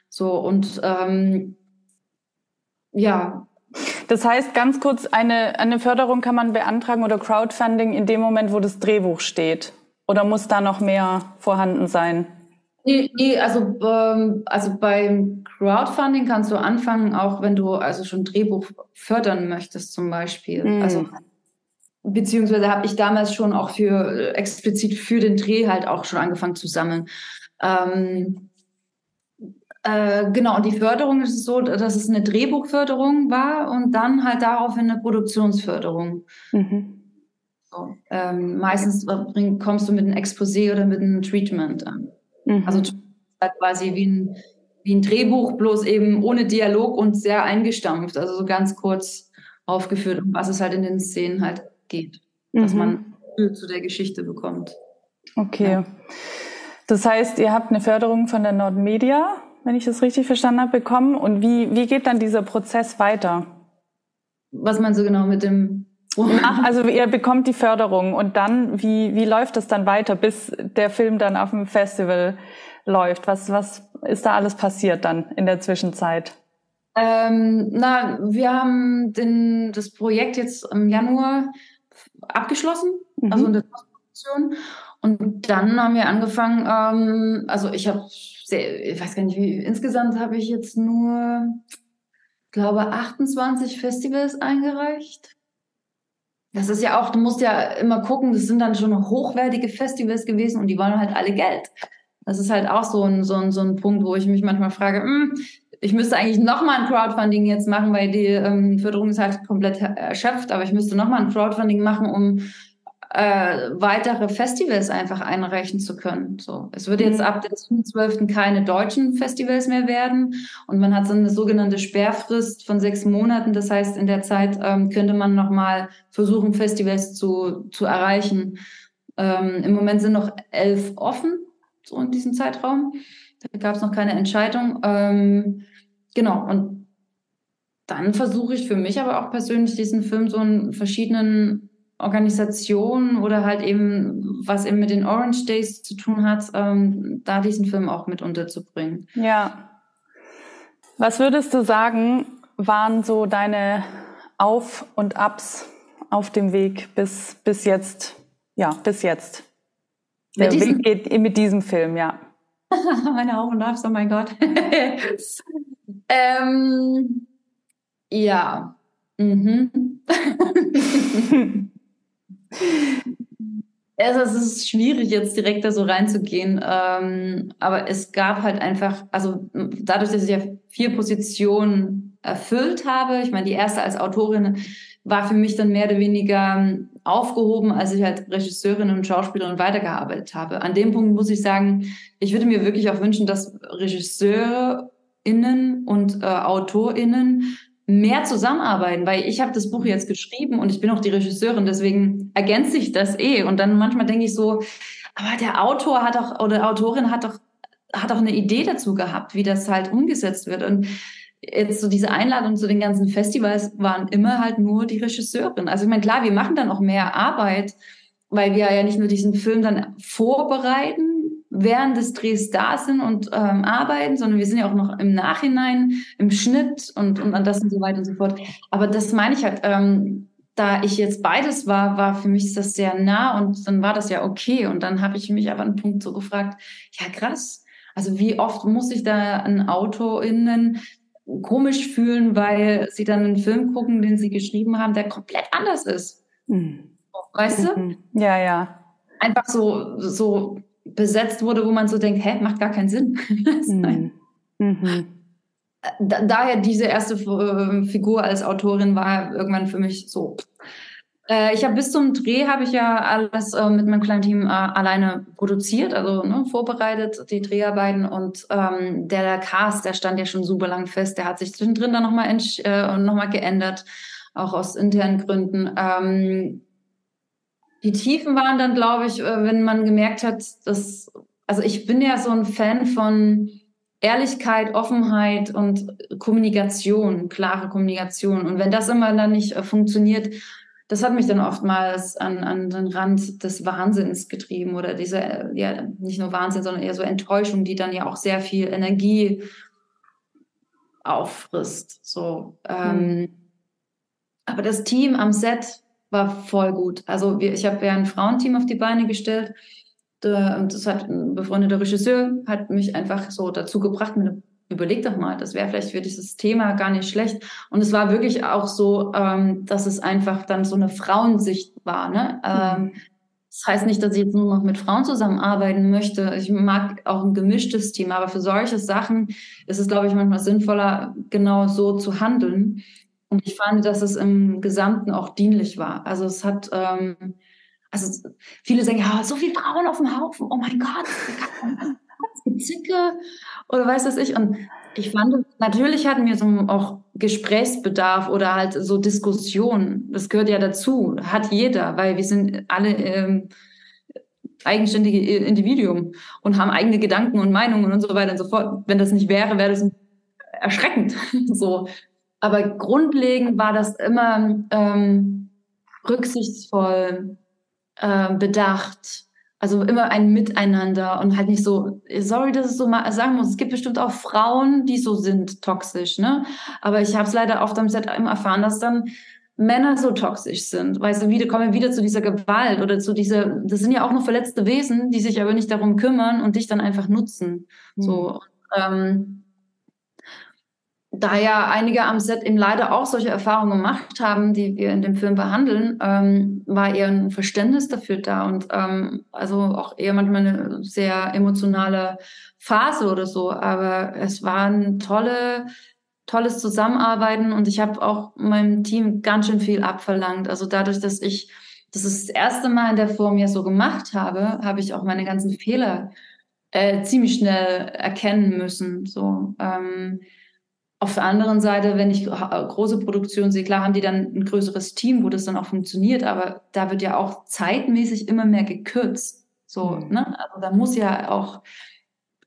So und ähm, ja. Das heißt, ganz kurz, eine, eine Förderung kann man beantragen oder Crowdfunding in dem Moment, wo das Drehbuch steht? Oder muss da noch mehr vorhanden sein? Nee, nee also, ähm, also beim Crowdfunding kannst du anfangen, auch wenn du also schon Drehbuch fördern möchtest zum Beispiel. Mhm. Also beziehungsweise habe ich damals schon auch für explizit für den Dreh halt auch schon angefangen zu sammeln. Ähm, äh, genau, und die Förderung ist so, dass es eine Drehbuchförderung war und dann halt daraufhin eine Produktionsförderung. Mhm. So, ähm, meistens kommst du mit einem Exposé oder mit einem Treatment an. Mhm. Also quasi wie ein, wie ein Drehbuch, bloß eben ohne Dialog und sehr eingestampft. Also so ganz kurz aufgeführt, um was es halt in den Szenen halt geht. Mhm. Dass man zu der Geschichte bekommt. Okay. Ja. Das heißt, ihr habt eine Förderung von der Nordmedia wenn ich das richtig verstanden habe, bekommen. Und wie, wie geht dann dieser Prozess weiter? Was meinst du genau mit dem? Ach, also ihr bekommt die Förderung und dann, wie, wie läuft das dann weiter, bis der Film dann auf dem Festival läuft? Was, was ist da alles passiert dann in der Zwischenzeit? Ähm, na, wir haben den, das Projekt jetzt im Januar abgeschlossen, mhm. also in der Produktion. Und dann haben wir angefangen, ähm, also ich habe sehr, ich weiß gar nicht, wie, insgesamt habe ich jetzt nur, glaube 28 Festivals eingereicht. Das ist ja auch, du musst ja immer gucken, das sind dann schon hochwertige Festivals gewesen und die wollen halt alle Geld. Das ist halt auch so ein, so ein, so ein Punkt, wo ich mich manchmal frage, hm, ich müsste eigentlich nochmal ein Crowdfunding jetzt machen, weil die ähm, Förderung ist halt komplett erschöpft, aber ich müsste nochmal ein Crowdfunding machen, um äh, weitere Festivals einfach einreichen zu können. So, es würde jetzt mhm. ab dem 12. keine deutschen Festivals mehr werden und man hat so eine sogenannte Sperrfrist von sechs Monaten. Das heißt, in der Zeit ähm, könnte man nochmal versuchen, Festivals zu, zu erreichen. Ähm, Im Moment sind noch elf offen, so in diesem Zeitraum. Da gab es noch keine Entscheidung. Ähm, genau, und dann versuche ich für mich aber auch persönlich diesen Film so in verschiedenen Organisation oder halt eben, was eben mit den Orange Days zu tun hat, ähm, da diesen Film auch mit unterzubringen. Ja. Was würdest du sagen, waren so deine Auf- und Abs auf dem Weg bis, bis jetzt? Ja, bis jetzt. Der mit Weg geht mit diesem Film, ja. Meine Auf- und Abs, oh mein Gott. ähm, ja. Mhm. Also es ist schwierig, jetzt direkt da so reinzugehen. Ähm, aber es gab halt einfach, also dadurch, dass ich ja vier Positionen erfüllt habe, ich meine, die erste als Autorin war für mich dann mehr oder weniger ähm, aufgehoben, als ich halt Regisseurin und Schauspielerin weitergearbeitet habe. An dem Punkt muss ich sagen, ich würde mir wirklich auch wünschen, dass RegisseurInnen und äh, AutorInnen mehr zusammenarbeiten, weil ich habe das Buch jetzt geschrieben und ich bin auch die Regisseurin, deswegen ergänze ich das eh. Und dann manchmal denke ich so, aber der Autor hat doch oder Autorin hat doch hat auch eine Idee dazu gehabt, wie das halt umgesetzt wird. Und jetzt so diese Einladung zu den ganzen Festivals waren immer halt nur die Regisseurin. Also ich meine, klar, wir machen dann auch mehr Arbeit, weil wir ja nicht nur diesen Film dann vorbereiten, während des Drehs da sind und ähm, arbeiten, sondern wir sind ja auch noch im Nachhinein, im Schnitt und, und an das und so weiter und so fort. Aber das meine ich halt, ähm, da ich jetzt beides war, war für mich das sehr nah und dann war das ja okay. Und dann habe ich mich aber an einen Punkt so gefragt, ja krass, also wie oft muss ich da ein AutorInnen komisch fühlen, weil sie dann einen Film gucken, den sie geschrieben haben, der komplett anders ist. Mhm. Weißt du? Mhm. Ja, ja. Einfach so, so besetzt wurde, wo man so denkt, hä, macht gar keinen Sinn. Mhm. mhm. Da, daher diese erste äh, Figur als Autorin war irgendwann für mich so. Äh, ich habe bis zum Dreh habe ich ja alles äh, mit meinem kleinen Team äh, alleine produziert, also ne, vorbereitet die Dreharbeiten und ähm, der, der Cast, der stand ja schon super lang fest, der hat sich zwischendrin dann nochmal äh, noch geändert, auch aus internen Gründen. Ähm, die Tiefen waren dann, glaube ich, äh, wenn man gemerkt hat, dass, also ich bin ja so ein Fan von Ehrlichkeit, Offenheit und Kommunikation, klare Kommunikation. Und wenn das immer dann nicht äh, funktioniert, das hat mich dann oftmals an, an den Rand des Wahnsinns getrieben oder diese, äh, ja, nicht nur Wahnsinn, sondern eher so Enttäuschung, die dann ja auch sehr viel Energie auffrisst. So, ähm, mhm. aber das Team am Set war voll gut. Also wir, ich habe ja ein Frauenteam auf die Beine gestellt. Das hat ein befreundeter Regisseur hat mich einfach so dazu gebracht, mir überleg doch mal, das wäre vielleicht für dieses Thema gar nicht schlecht. Und es war wirklich auch so, ähm, dass es einfach dann so eine Frauensicht war. Ne? Ähm, das heißt nicht, dass ich jetzt nur noch mit Frauen zusammenarbeiten möchte. Ich mag auch ein gemischtes Team, aber für solche Sachen ist es, glaube ich, manchmal sinnvoller, genau so zu handeln. Und ich fand, dass es im Gesamten auch dienlich war. Also es hat, ähm, also viele sagen, ja, so viele Frauen auf dem Haufen, oh mein Gott, Zicke oder weiß das ich. Und ich fand, natürlich hatten wir so auch Gesprächsbedarf oder halt so Diskussionen. Das gehört ja dazu, hat jeder, weil wir sind alle ähm, eigenständige Individuen und haben eigene Gedanken und Meinungen und so weiter und so fort. Wenn das nicht wäre, wäre das erschreckend. so, aber grundlegend war das immer ähm, rücksichtsvoll, äh, bedacht. Also immer ein Miteinander und halt nicht so, sorry, dass ich so mal sagen muss, es gibt bestimmt auch Frauen, die so sind, toxisch, ne? Aber ich habe es leider oft am Set immer erfahren, dass dann Männer so toxisch sind. Weißt du, wieder kommen wir wieder zu dieser Gewalt oder zu dieser, das sind ja auch nur verletzte Wesen, die sich aber nicht darum kümmern und dich dann einfach nutzen. Mhm. So, ähm, da ja einige am Set eben leider auch solche Erfahrungen gemacht haben, die wir in dem Film behandeln, ähm, war eher ein Verständnis dafür da und ähm, also auch eher manchmal eine sehr emotionale Phase oder so. Aber es war ein tolle, tolles Zusammenarbeiten und ich habe auch meinem Team ganz schön viel abverlangt. Also dadurch, dass ich das ist das erste Mal in der Form ja so gemacht habe, habe ich auch meine ganzen Fehler äh, ziemlich schnell erkennen müssen. So, ähm, auf der anderen Seite, wenn ich große Produktionen sehe, klar haben die dann ein größeres Team, wo das dann auch funktioniert, aber da wird ja auch zeitmäßig immer mehr gekürzt. So, mhm. ne? Also da muss ja auch,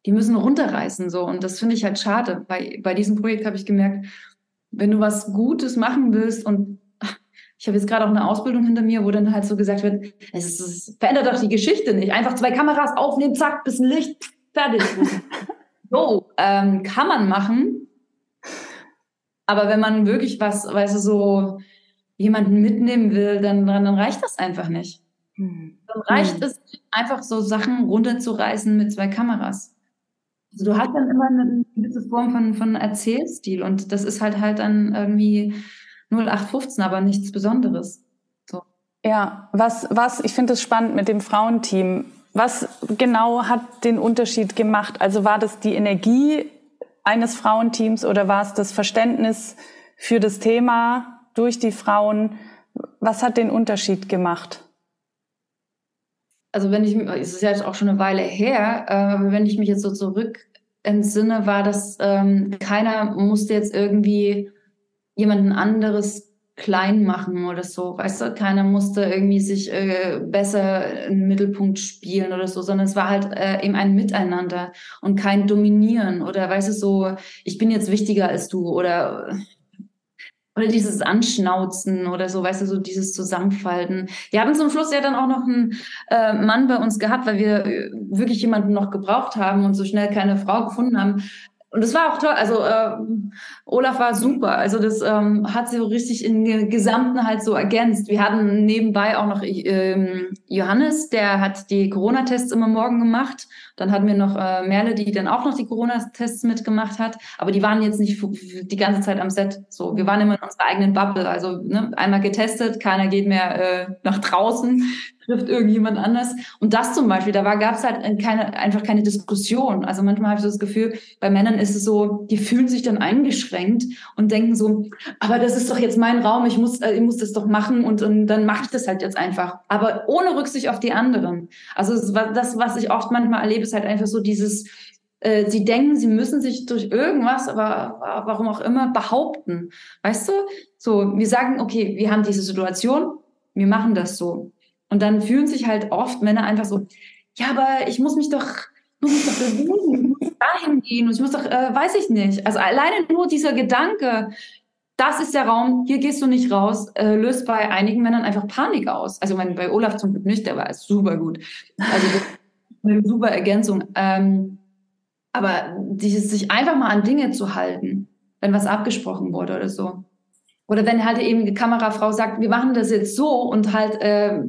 die müssen runterreißen so und das finde ich halt schade. Bei, bei diesem Projekt habe ich gemerkt, wenn du was Gutes machen willst und ich habe jetzt gerade auch eine Ausbildung hinter mir, wo dann halt so gesagt wird, es, ist, es verändert doch die Geschichte nicht. Einfach zwei Kameras aufnehmen, zack, bisschen Licht, fertig. so, ähm, kann man machen. Aber wenn man wirklich was, weißt du, so jemanden mitnehmen will, dann, dann reicht das einfach nicht. Hm. Dann reicht hm. es einfach so Sachen runterzureißen mit zwei Kameras. Also du hast dann immer eine gewisse Form von, von Erzählstil und das ist halt halt dann irgendwie 0815, aber nichts Besonderes. So. Ja, was, was, ich finde es spannend mit dem Frauenteam. Was genau hat den Unterschied gemacht? Also war das die Energie eines Frauenteams oder war es das Verständnis für das Thema durch die Frauen? Was hat den Unterschied gemacht? Also wenn ich, es ist ja jetzt auch schon eine Weile her, äh, wenn ich mich jetzt so zurück entsinne, war das, ähm, keiner musste jetzt irgendwie jemanden anderes klein machen oder so. Weißt du, keiner musste irgendwie sich äh, besser im Mittelpunkt spielen oder so, sondern es war halt äh, eben ein Miteinander und kein Dominieren oder weißt du, so, ich bin jetzt wichtiger als du oder oder dieses Anschnauzen oder so, weißt du, so dieses Zusammenfalten. Wir haben zum Schluss ja dann auch noch einen äh, Mann bei uns gehabt, weil wir äh, wirklich jemanden noch gebraucht haben und so schnell keine Frau gefunden haben. Und das war auch toll. Also äh, Olaf war super. Also das ähm, hat sie so richtig in Gesamten halt so ergänzt. Wir hatten nebenbei auch noch ähm, Johannes, der hat die Corona-Tests immer morgen gemacht. Dann hatten wir noch äh, Merle, die dann auch noch die Corona-Tests mitgemacht hat. Aber die waren jetzt nicht die ganze Zeit am Set. So, wir waren immer in unserer eigenen Bubble. Also ne, einmal getestet, keiner geht mehr äh, nach draußen trifft irgendjemand anders. Und das zum Beispiel, da gab es halt keine, einfach keine Diskussion. Also manchmal habe ich so das Gefühl, bei Männern ist es so, die fühlen sich dann eingeschränkt und denken so, aber das ist doch jetzt mein Raum, ich muss, äh, ich muss das doch machen und, und dann mache ich das halt jetzt einfach. Aber ohne Rücksicht auf die anderen. Also das, was ich oft manchmal erlebe, ist halt einfach so dieses, äh, sie denken, sie müssen sich durch irgendwas, aber warum auch immer, behaupten. Weißt du? So, wir sagen, okay, wir haben diese Situation, wir machen das so. Und dann fühlen sich halt oft Männer einfach so, ja, aber ich muss mich doch, muss mich doch bewegen, ich muss dahin gehen und ich muss doch, äh, weiß ich nicht. Also alleine nur dieser Gedanke, das ist der Raum, hier gehst du nicht raus, äh, löst bei einigen Männern einfach Panik aus. Also mein, bei Olaf zum Glück nicht, der war super gut. Also eine super Ergänzung. Ähm, aber dieses, sich einfach mal an Dinge zu halten, wenn was abgesprochen wurde oder so. Oder wenn halt eben die Kamerafrau sagt, wir machen das jetzt so und halt äh,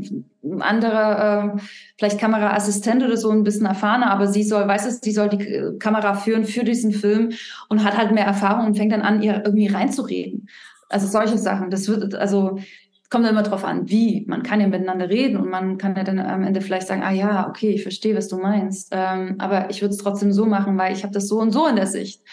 andere, äh, vielleicht Kameraassistent oder so ein bisschen erfahrener, aber sie soll, weiß es, sie soll die Kamera führen für diesen Film und hat halt mehr Erfahrung und fängt dann an, ihr irgendwie reinzureden. Also solche Sachen. Das wird, also kommt immer drauf an, wie. Man kann ja miteinander reden und man kann ja dann am Ende vielleicht sagen, ah ja, okay, ich verstehe, was du meinst. Ähm, aber ich würde es trotzdem so machen, weil ich habe das so und so in der Sicht.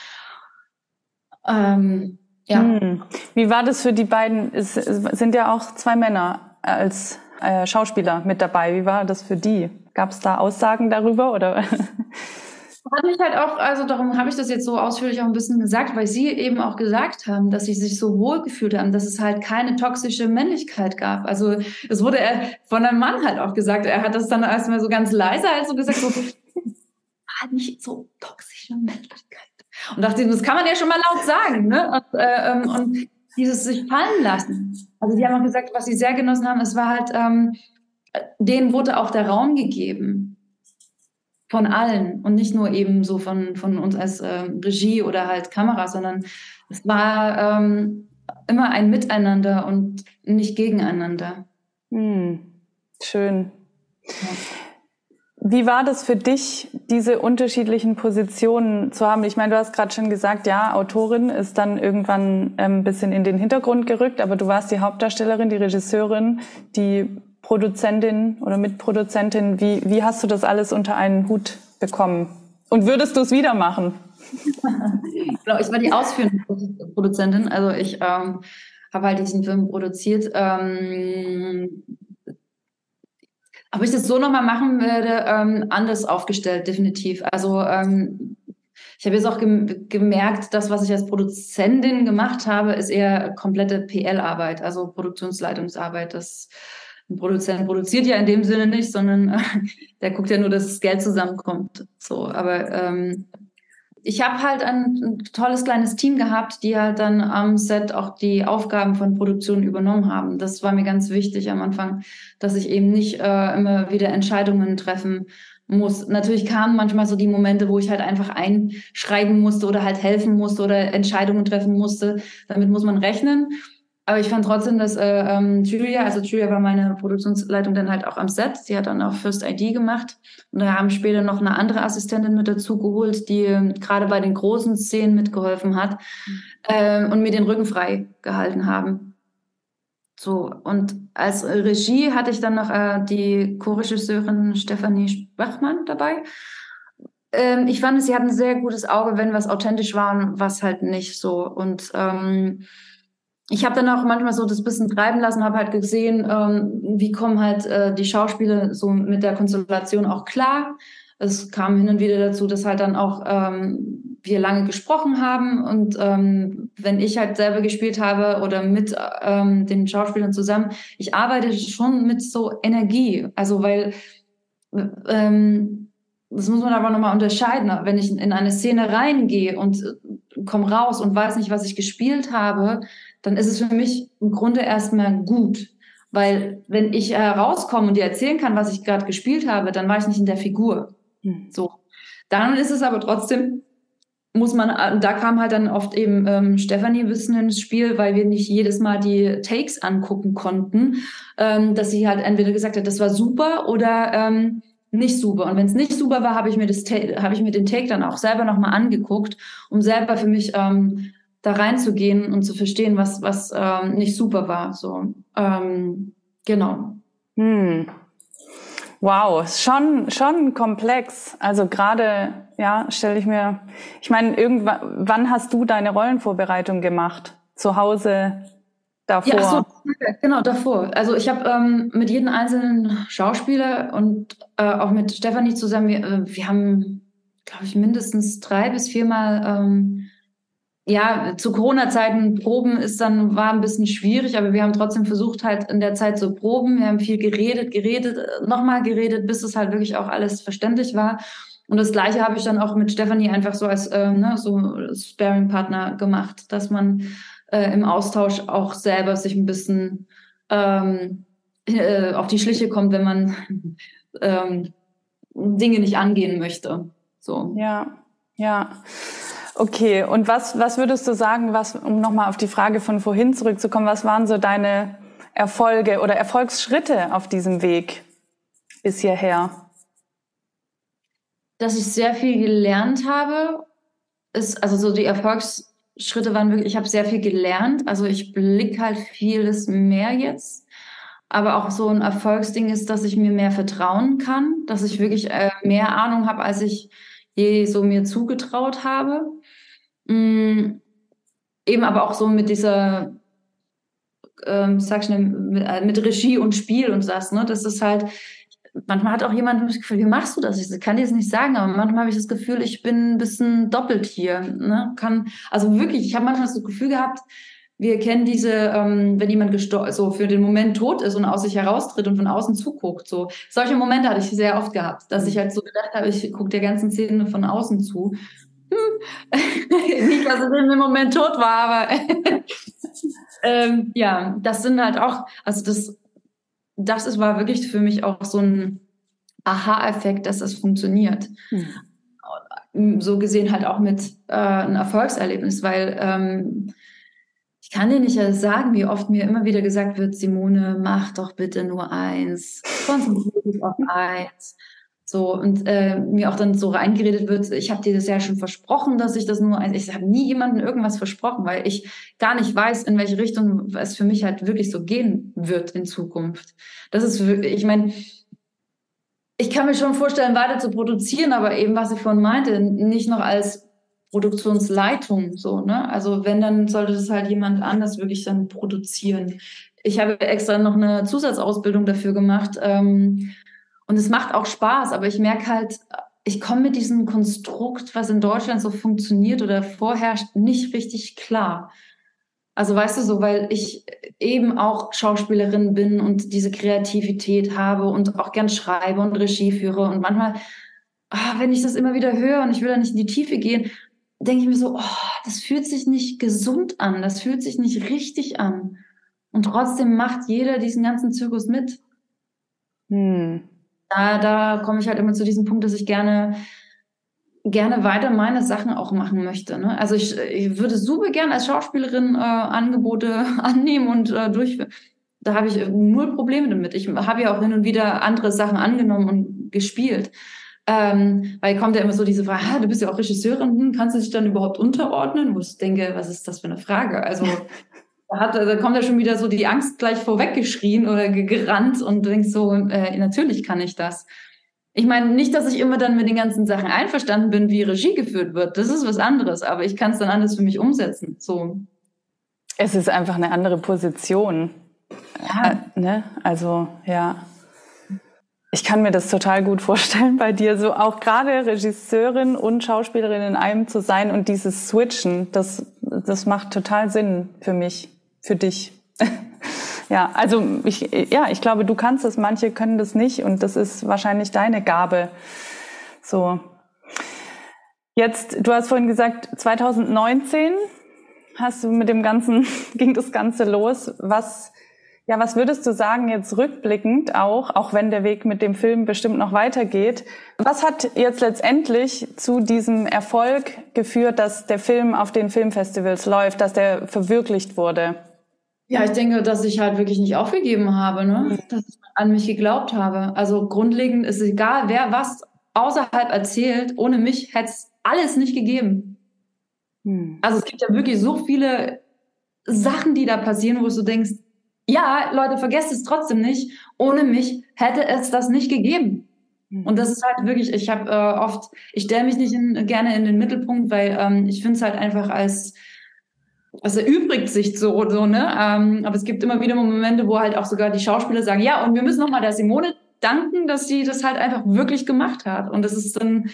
Ähm, ja. Hm. Wie war das für die beiden? Es sind ja auch zwei Männer als äh, Schauspieler mit dabei. Wie war das für die? Gab es da Aussagen darüber oder? Hat mich halt auch, also darum habe ich das jetzt so ausführlich auch ein bisschen gesagt, weil sie eben auch gesagt haben, dass sie sich so wohl gefühlt haben, dass es halt keine toxische Männlichkeit gab. Also es wurde von einem Mann halt auch gesagt. Er hat das dann erstmal so ganz leise halt so gesagt, so halt nicht so toxische Männlichkeit. Und dachte, das kann man ja schon mal laut sagen. Ne? Und, äh, ähm, und dieses sich fallen lassen. Also die haben auch gesagt, was sie sehr genossen haben, es war halt, ähm, denen wurde auch der Raum gegeben. Von allen und nicht nur eben so von, von uns als äh, Regie oder halt Kamera, sondern es war ähm, immer ein Miteinander und nicht gegeneinander. Hm. Schön. Ja. Wie war das für dich, diese unterschiedlichen Positionen zu haben? Ich meine, du hast gerade schon gesagt, ja, Autorin ist dann irgendwann ein ähm, bisschen in den Hintergrund gerückt, aber du warst die Hauptdarstellerin, die Regisseurin, die Produzentin oder Mitproduzentin. Wie, wie hast du das alles unter einen Hut bekommen? Und würdest du es wieder machen? genau, ich war die ausführende Produzentin. Also ich ähm, habe halt diesen Film produziert. Ähm, ob ich das so nochmal machen würde, ähm, anders aufgestellt, definitiv. Also ähm, ich habe jetzt auch gem gemerkt, das, was ich als Produzentin gemacht habe, ist eher komplette PL-Arbeit, also Produktionsleitungsarbeit. Das ein Produzent produziert ja in dem Sinne nicht, sondern äh, der guckt ja nur, dass das Geld zusammenkommt. So, aber ähm, ich habe halt ein, ein, tolles kleines Team gehabt, die halt dann am Set auch die Aufgaben von Produktion übernommen haben. Das war mir ganz wichtig am Anfang, dass ich eben nicht äh, immer wieder Entscheidungen treffen muss. Natürlich kamen manchmal so die Momente, wo ich halt einfach einschreiben musste oder halt helfen musste oder Entscheidungen treffen musste. Damit muss man rechnen. Aber ich fand trotzdem, dass äh, ähm, Julia, also Julia war meine Produktionsleitung dann halt auch am Set. Sie hat dann auch First ID gemacht. Und da haben später noch eine andere Assistentin mit dazu geholt, die äh, gerade bei den großen Szenen mitgeholfen hat äh, und mir den Rücken frei gehalten haben. So, und als Regie hatte ich dann noch äh, die Co-Regisseurin Stefanie Bachmann dabei. Ähm, ich fand, sie hat ein sehr gutes Auge, wenn was authentisch war und was halt nicht so. Und ähm, ich habe dann auch manchmal so das bisschen treiben lassen, habe halt gesehen, ähm, wie kommen halt äh, die Schauspieler so mit der Konstellation auch klar. Es kam hin und wieder dazu, dass halt dann auch ähm, wir lange gesprochen haben und ähm, wenn ich halt selber gespielt habe oder mit ähm, den Schauspielern zusammen, ich arbeite schon mit so Energie, also weil ähm, das muss man aber nochmal unterscheiden. Wenn ich in eine Szene reingehe und äh, komme raus und weiß nicht, was ich gespielt habe, dann ist es für mich im Grunde erstmal gut. Weil wenn ich herauskomme und dir erzählen kann, was ich gerade gespielt habe, dann war ich nicht in der Figur. Hm. So. Dann ist es aber trotzdem, muss man, äh, da kam halt dann oft eben ähm, Stefanie ein bisschen ins Spiel, weil wir nicht jedes Mal die Takes angucken konnten, ähm, dass sie halt entweder gesagt hat, das war super oder ähm, nicht super. Und wenn es nicht super war, habe ich mir das habe ich mir den Take dann auch selber nochmal angeguckt, um selber für mich ähm, da reinzugehen und zu verstehen, was, was ähm, nicht super war. So, ähm, genau. Hm. Wow, schon, schon komplex. Also gerade, ja, stelle ich mir, ich meine, irgendwann, wann hast du deine Rollenvorbereitung gemacht? Zu Hause, davor? Ja, so, genau, davor. Also ich habe ähm, mit jedem einzelnen Schauspieler und äh, auch mit Stefanie zusammen, wir, äh, wir haben, glaube ich, mindestens drei bis viermal ähm, ja, zu Corona-Zeiten proben ist dann, war ein bisschen schwierig, aber wir haben trotzdem versucht, halt in der Zeit zu proben. Wir haben viel geredet, geredet, nochmal geredet, bis es halt wirklich auch alles verständlich war. Und das Gleiche habe ich dann auch mit Stefanie einfach so als äh, ne, so Sparing-Partner gemacht, dass man äh, im Austausch auch selber sich ein bisschen ähm, äh, auf die Schliche kommt, wenn man ähm, Dinge nicht angehen möchte. So. Ja, ja. Okay, und was, was würdest du sagen, was, um nochmal auf die Frage von vorhin zurückzukommen, was waren so deine Erfolge oder Erfolgsschritte auf diesem Weg bis hierher? Dass ich sehr viel gelernt habe, ist, also so die Erfolgsschritte waren wirklich, ich habe sehr viel gelernt, also ich blicke halt vieles mehr jetzt. Aber auch so ein Erfolgsding ist, dass ich mir mehr vertrauen kann, dass ich wirklich äh, mehr Ahnung habe, als ich je so mir zugetraut habe. Mm, eben aber auch so mit dieser, ähm, sag schnell, mit, äh, mit, Regie und Spiel und das, ne? Das ist halt, manchmal hat auch jemand das Gefühl, wie machst du das? Ich kann dir das nicht sagen, aber manchmal habe ich das Gefühl, ich bin ein bisschen doppelt hier. Ne? Kann, also wirklich, ich habe manchmal das Gefühl gehabt, wir kennen diese, ähm, wenn jemand so für den Moment tot ist und aus sich heraustritt und von außen zuguckt. So solche Momente hatte ich sehr oft gehabt, dass ich halt so gedacht habe, ich gucke der ganzen Szene von außen zu. Hm. Nicht, dass es in dem Moment tot war, aber ähm, ja, das sind halt auch, also das, das ist, war wirklich für mich auch so ein Aha-Effekt, dass das funktioniert. Hm. So gesehen halt auch mit äh, ein Erfolgserlebnis, weil ähm, ich kann dir nicht sagen, wie oft mir immer wieder gesagt wird, Simone, mach doch bitte nur eins. Konzentriere dich auf eins. So, und äh, mir auch dann so reingeredet wird, ich habe dir das ja schon versprochen, dass ich das nur eins. Ich habe nie jemandem irgendwas versprochen, weil ich gar nicht weiß, in welche Richtung es für mich halt wirklich so gehen wird in Zukunft. Das ist ich meine, ich kann mir schon vorstellen, weiter zu produzieren, aber eben, was ich vorhin meinte, nicht noch als Produktionsleitung, so, ne? Also wenn, dann sollte das halt jemand anders wirklich dann produzieren. Ich habe extra noch eine Zusatzausbildung dafür gemacht, ähm, Und es macht auch Spaß, aber ich merke halt, ich komme mit diesem Konstrukt, was in Deutschland so funktioniert oder vorherrscht, nicht richtig klar. Also weißt du so, weil ich eben auch Schauspielerin bin und diese Kreativität habe und auch gern schreibe und Regie führe und manchmal, ah, wenn ich das immer wieder höre und ich will da nicht in die Tiefe gehen, denke ich mir so, oh, das fühlt sich nicht gesund an, das fühlt sich nicht richtig an. Und trotzdem macht jeder diesen ganzen Zirkus mit. Hm. Da, da komme ich halt immer zu diesem Punkt, dass ich gerne gerne weiter meine Sachen auch machen möchte. Ne? Also ich, ich würde super gerne als Schauspielerin äh, Angebote annehmen und äh, durchführen. Da habe ich null Probleme damit. Ich habe ja auch hin und wieder andere Sachen angenommen und gespielt. Ähm, weil kommt ja immer so diese Frage, ah, du bist ja auch Regisseurin, hm, kannst du dich dann überhaupt unterordnen? Wo ich denke, was ist das für eine Frage? Also da, hat, da kommt ja schon wieder so die Angst gleich vorweggeschrien oder gerannt und du denkst so, äh, natürlich kann ich das. Ich meine, nicht, dass ich immer dann mit den ganzen Sachen einverstanden bin, wie Regie geführt wird. Das ist was anderes, aber ich kann es dann anders für mich umsetzen. So. Es ist einfach eine andere Position. Ja. Äh, ne? Also, ja. Ich kann mir das total gut vorstellen bei dir, so auch gerade Regisseurin und Schauspielerin in einem zu sein und dieses Switchen, das, das macht total Sinn für mich, für dich. Ja, also ich, ja, ich glaube, du kannst es, manche können das nicht und das ist wahrscheinlich deine Gabe. So. Jetzt, du hast vorhin gesagt, 2019 hast du mit dem Ganzen, ging das Ganze los. Was, ja, was würdest du sagen jetzt rückblickend auch, auch wenn der Weg mit dem Film bestimmt noch weitergeht? Was hat jetzt letztendlich zu diesem Erfolg geführt, dass der Film auf den Filmfestivals läuft, dass der verwirklicht wurde? Ja, ich denke, dass ich halt wirklich nicht aufgegeben habe, ne? Mhm. dass ich an mich geglaubt habe. Also grundlegend ist egal, wer was außerhalb erzählt, ohne mich hätte es alles nicht gegeben. Hm. Also es gibt ja wirklich so viele Sachen, die da passieren, wo du denkst, ja, Leute, vergesst es trotzdem nicht, ohne mich hätte es das nicht gegeben. Hm. Und das ist halt wirklich, ich habe äh, oft, ich stelle mich nicht in, gerne in den Mittelpunkt, weil ähm, ich finde es halt einfach als es erübrigt sich so, so ne? Ähm, aber es gibt immer wieder Momente, wo halt auch sogar die Schauspieler sagen, ja, und wir müssen nochmal der Simone danken, dass sie das halt einfach wirklich gemacht hat. Und das ist dann,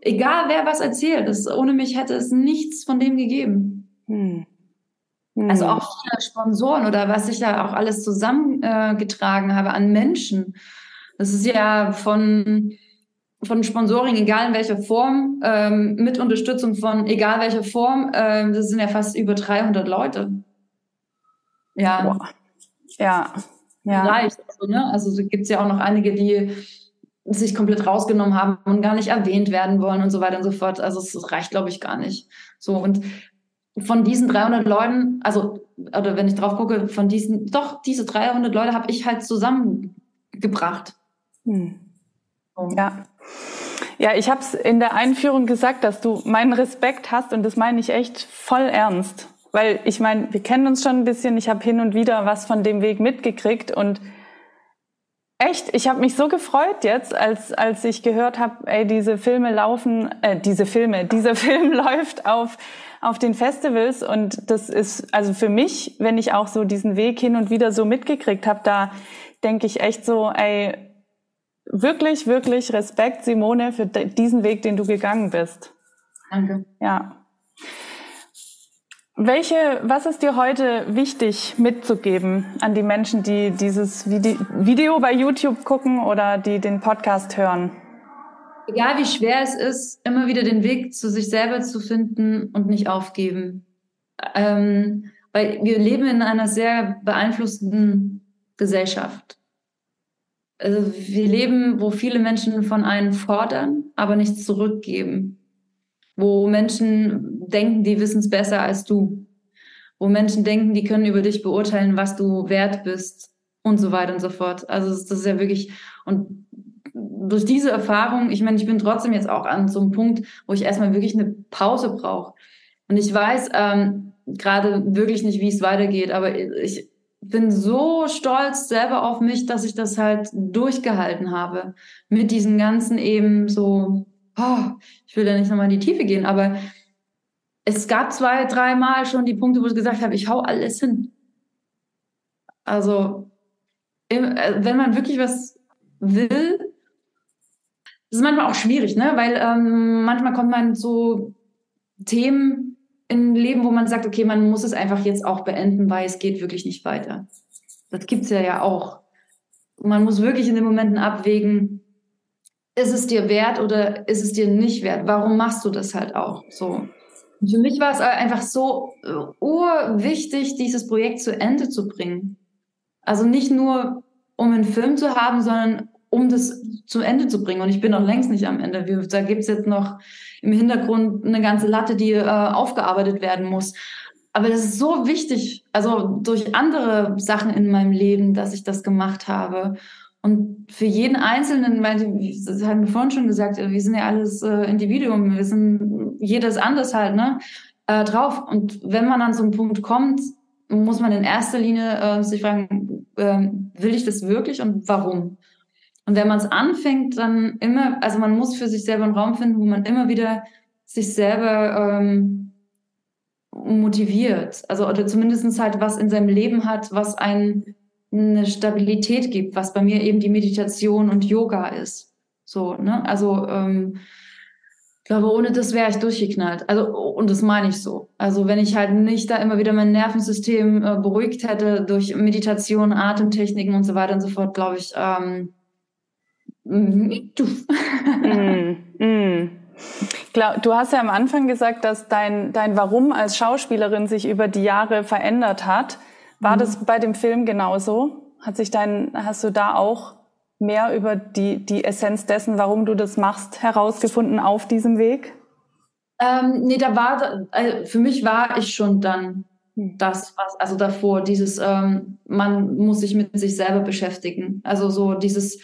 egal wer was erzählt, das, ohne mich hätte es nichts von dem gegeben. Hm. Hm. Also auch viele Sponsoren oder was ich da auch alles zusammengetragen äh, habe an Menschen. Das ist ja von von Sponsoring, egal in welcher Form, ähm, mit Unterstützung von egal welcher Form, ähm, das sind ja fast über 300 Leute. Ja. Boah. Ja. Ja. Reicht. Also, ne? also gibt es ja auch noch einige, die sich komplett rausgenommen haben und gar nicht erwähnt werden wollen und so weiter und so fort. Also es reicht, glaube ich, gar nicht. So und von diesen 300 Leuten, also oder wenn ich drauf gucke, von diesen, doch diese 300 Leute habe ich halt zusammengebracht. Hm. Ja. Ja, ich habe es in der Einführung gesagt, dass du meinen Respekt hast und das meine ich echt voll ernst. Weil ich meine, wir kennen uns schon ein bisschen, ich habe hin und wieder was von dem Weg mitgekriegt und echt, ich habe mich so gefreut jetzt, als, als ich gehört habe, ey, diese Filme laufen, äh, diese Filme, dieser Film läuft auf, auf den Festivals und das ist, also für mich, wenn ich auch so diesen Weg hin und wieder so mitgekriegt habe, da denke ich echt so, ey, wirklich, wirklich Respekt, Simone, für diesen Weg, den du gegangen bist. Danke. Ja. Welche, was ist dir heute wichtig mitzugeben an die Menschen, die dieses Video bei YouTube gucken oder die den Podcast hören? Egal wie schwer es ist, immer wieder den Weg zu sich selber zu finden und nicht aufgeben. Ähm, weil wir leben in einer sehr beeinflussten Gesellschaft also wir leben, wo viele Menschen von einem fordern, aber nichts zurückgeben. Wo Menschen denken, die wissen es besser als du. Wo Menschen denken, die können über dich beurteilen, was du wert bist und so weiter und so fort. Also das ist ja wirklich, und durch diese Erfahrung, ich meine, ich bin trotzdem jetzt auch an so einem Punkt, wo ich erstmal wirklich eine Pause brauche. Und ich weiß ähm, gerade wirklich nicht, wie es weitergeht, aber ich, bin so stolz selber auf mich, dass ich das halt durchgehalten habe. Mit diesen ganzen eben so, oh, ich will da nicht nochmal in die Tiefe gehen, aber es gab zwei, dreimal schon die Punkte, wo ich gesagt habe, ich hau alles hin. Also, äh, wenn man wirklich was will das ist manchmal auch schwierig, ne? Weil ähm, manchmal kommt man so Themen im Leben, wo man sagt, okay, man muss es einfach jetzt auch beenden, weil es geht wirklich nicht weiter. Das gibt's ja ja auch. Man muss wirklich in den Momenten abwägen, ist es dir wert oder ist es dir nicht wert? Warum machst du das halt auch so? Und für mich war es einfach so äh, urwichtig, dieses Projekt zu Ende zu bringen. Also nicht nur, um einen Film zu haben, sondern um das zu Ende zu bringen. Und ich bin noch längst nicht am Ende. Da gibt es jetzt noch im Hintergrund eine ganze Latte, die äh, aufgearbeitet werden muss. Aber das ist so wichtig, also durch andere Sachen in meinem Leben, dass ich das gemacht habe. Und für jeden Einzelnen, das haben wir vorhin schon gesagt, wir sind ja alles äh, Individuum, wir sind jedes anders halt, ne, äh, drauf. Und wenn man an so einen Punkt kommt, muss man in erster Linie äh, sich fragen, äh, will ich das wirklich und warum? Und wenn man es anfängt, dann immer, also man muss für sich selber einen Raum finden, wo man immer wieder sich selber ähm, motiviert. Also oder zumindest halt was in seinem Leben hat, was einen eine Stabilität gibt, was bei mir eben die Meditation und Yoga ist. So, ne? Also ähm, ich glaube, ohne das wäre ich durchgeknallt. Also, und das meine ich so. Also, wenn ich halt nicht da immer wieder mein Nervensystem äh, beruhigt hätte durch Meditation, Atemtechniken und so weiter und so fort, glaube ich, ähm, du. mm, mm. Glaub, du hast ja am Anfang gesagt, dass dein, dein Warum als Schauspielerin sich über die Jahre verändert hat. War mhm. das bei dem Film genauso? Hat sich dein, hast du da auch mehr über die, die Essenz dessen, warum du das machst, herausgefunden auf diesem Weg? Ähm, nee, da war, also für mich war ich schon dann hm. das, was, also davor, dieses, ähm, man muss sich mit sich selber beschäftigen. Also so dieses,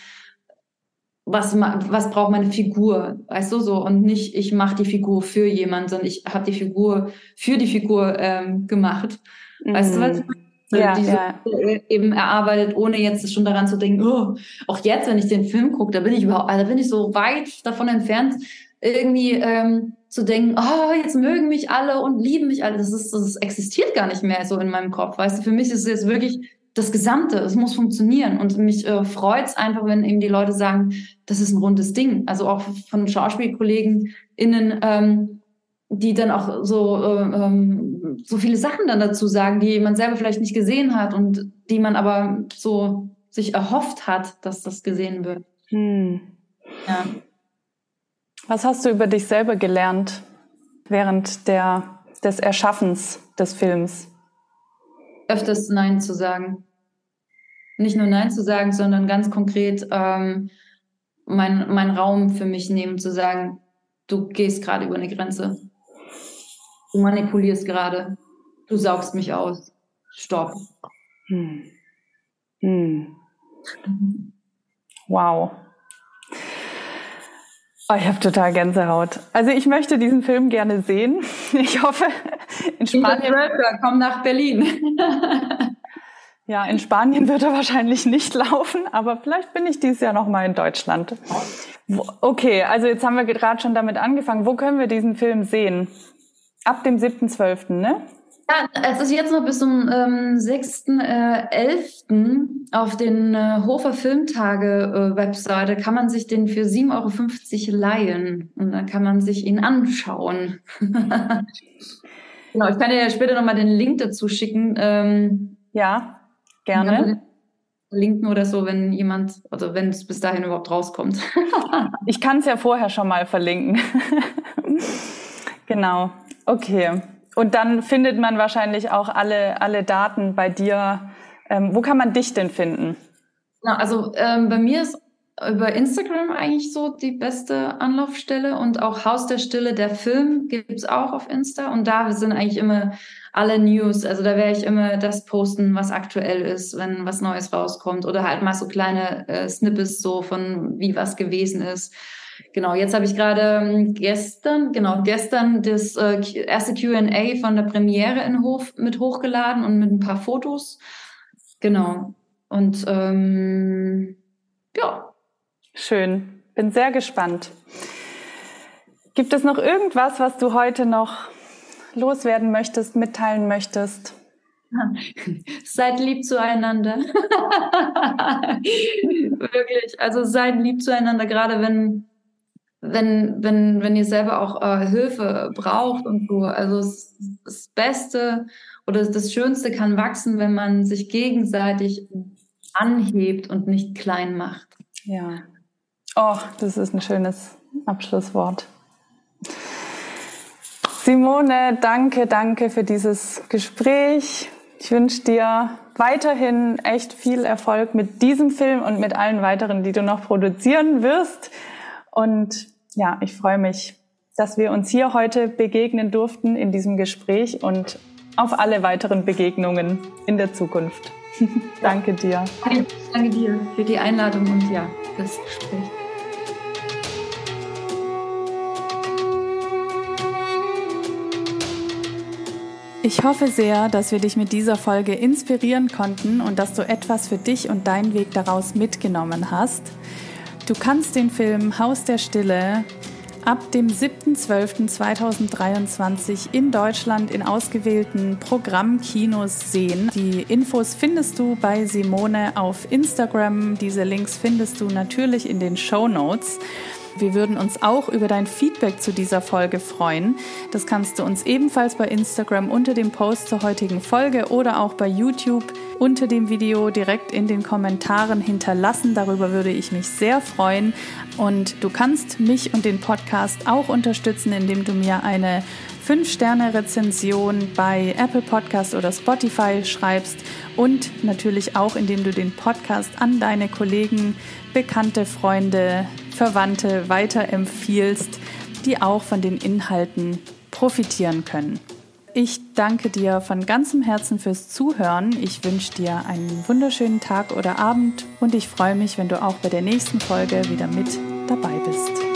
was, was braucht meine Figur, weißt du so, und nicht, ich mache die Figur für jemanden, sondern ich habe die Figur für die Figur ähm, gemacht. Weißt mhm. du, was ja, die ja. eben erarbeitet, ohne jetzt schon daran zu denken, oh, auch jetzt, wenn ich den Film gucke, da bin ich überhaupt, da bin ich so weit davon entfernt, irgendwie ähm, zu denken, oh, jetzt mögen mich alle und lieben mich alle. Das ist, das existiert gar nicht mehr so in meinem Kopf. Weißt du, für mich ist es jetzt wirklich das Gesamte. Es muss funktionieren. Und mich äh, freut es einfach, wenn eben die Leute sagen, das ist ein rundes Ding. Also auch von Schauspielkollegen innen, ähm, die dann auch so, äh, ähm, so viele Sachen dann dazu sagen, die man selber vielleicht nicht gesehen hat und die man aber so sich erhofft hat, dass das gesehen wird. Hm. Ja. Was hast du über dich selber gelernt während der, des Erschaffens des Films? Öfters Nein zu sagen. Nicht nur Nein zu sagen, sondern ganz konkret ähm, meinen mein Raum für mich nehmen, zu sagen, du gehst gerade über eine Grenze Du manipulierst gerade. Du saugst mich aus. Stopp. Hm. Hm. Wow. Oh, ich habe total Gänsehaut. Also ich möchte diesen Film gerne sehen. Ich hoffe, in Spanien. In komm nach Berlin. ja, in Spanien wird er wahrscheinlich nicht laufen, aber vielleicht bin ich dieses Jahr noch mal in Deutschland. Okay, also jetzt haben wir gerade schon damit angefangen. Wo können wir diesen Film sehen? Ab dem 7.12., ne? Ja, es ist jetzt noch bis zum ähm, 6.11. Äh, auf den äh, Hofer Filmtage äh, kann man sich den für 7,50 Euro leihen und dann kann man sich ihn anschauen. genau, ich kann dir ja später nochmal den Link dazu schicken. Ähm, ja, gerne. Linken oder so, wenn jemand, also wenn es bis dahin überhaupt rauskommt. ich kann es ja vorher schon mal verlinken. genau. Okay. Und dann findet man wahrscheinlich auch alle, alle Daten bei dir. Ähm, wo kann man dich denn finden? Na, also ähm, bei mir ist über Instagram eigentlich so die beste Anlaufstelle und auch Haus der Stille, der Film gibt's auch auf Insta und da sind eigentlich immer alle News. Also da werde ich immer das posten, was aktuell ist, wenn was Neues rauskommt oder halt mal so kleine äh, Snippets so von wie was gewesen ist. Genau, jetzt habe ich gerade ähm, gestern, genau, gestern das äh, erste QA von der Premiere in Hof mit hochgeladen und mit ein paar Fotos. Genau. Und ähm, ja. Schön. Bin sehr gespannt. Gibt es noch irgendwas, was du heute noch loswerden möchtest, mitteilen möchtest? Seid lieb zueinander. Wirklich. Also seid lieb zueinander, gerade wenn wenn, wenn, wenn ihr selber auch äh, Hilfe braucht und so. Also es, das Beste oder das Schönste kann wachsen, wenn man sich gegenseitig anhebt und nicht klein macht. Ja. Oh, das ist ein schönes Abschlusswort. Simone, danke, danke für dieses Gespräch. Ich wünsche dir weiterhin echt viel Erfolg mit diesem Film und mit allen weiteren, die du noch produzieren wirst. Und ja, ich freue mich, dass wir uns hier heute begegnen durften in diesem Gespräch und auf alle weiteren Begegnungen in der Zukunft. danke dir. Danke dir für die Einladung und ja, das Gespräch. Ich hoffe sehr, dass wir dich mit dieser Folge inspirieren konnten und dass du etwas für dich und deinen Weg daraus mitgenommen hast. Du kannst den Film Haus der Stille ab dem 7.12.2023 in Deutschland in ausgewählten Programmkinos sehen. Die Infos findest du bei Simone auf Instagram. Diese Links findest du natürlich in den Show Notes. Wir würden uns auch über dein Feedback zu dieser Folge freuen. Das kannst du uns ebenfalls bei Instagram unter dem Post zur heutigen Folge oder auch bei YouTube unter dem Video direkt in den Kommentaren hinterlassen. Darüber würde ich mich sehr freuen. Und du kannst mich und den Podcast auch unterstützen, indem du mir eine 5-Sterne-Rezension bei Apple Podcast oder Spotify schreibst und natürlich auch, indem du den Podcast an deine Kollegen, bekannte Freunde, Verwandte weiterempfiehlst, die auch von den Inhalten profitieren können. Ich danke dir von ganzem Herzen fürs Zuhören. Ich wünsche dir einen wunderschönen Tag oder Abend und ich freue mich, wenn du auch bei der nächsten Folge wieder mit dabei bist.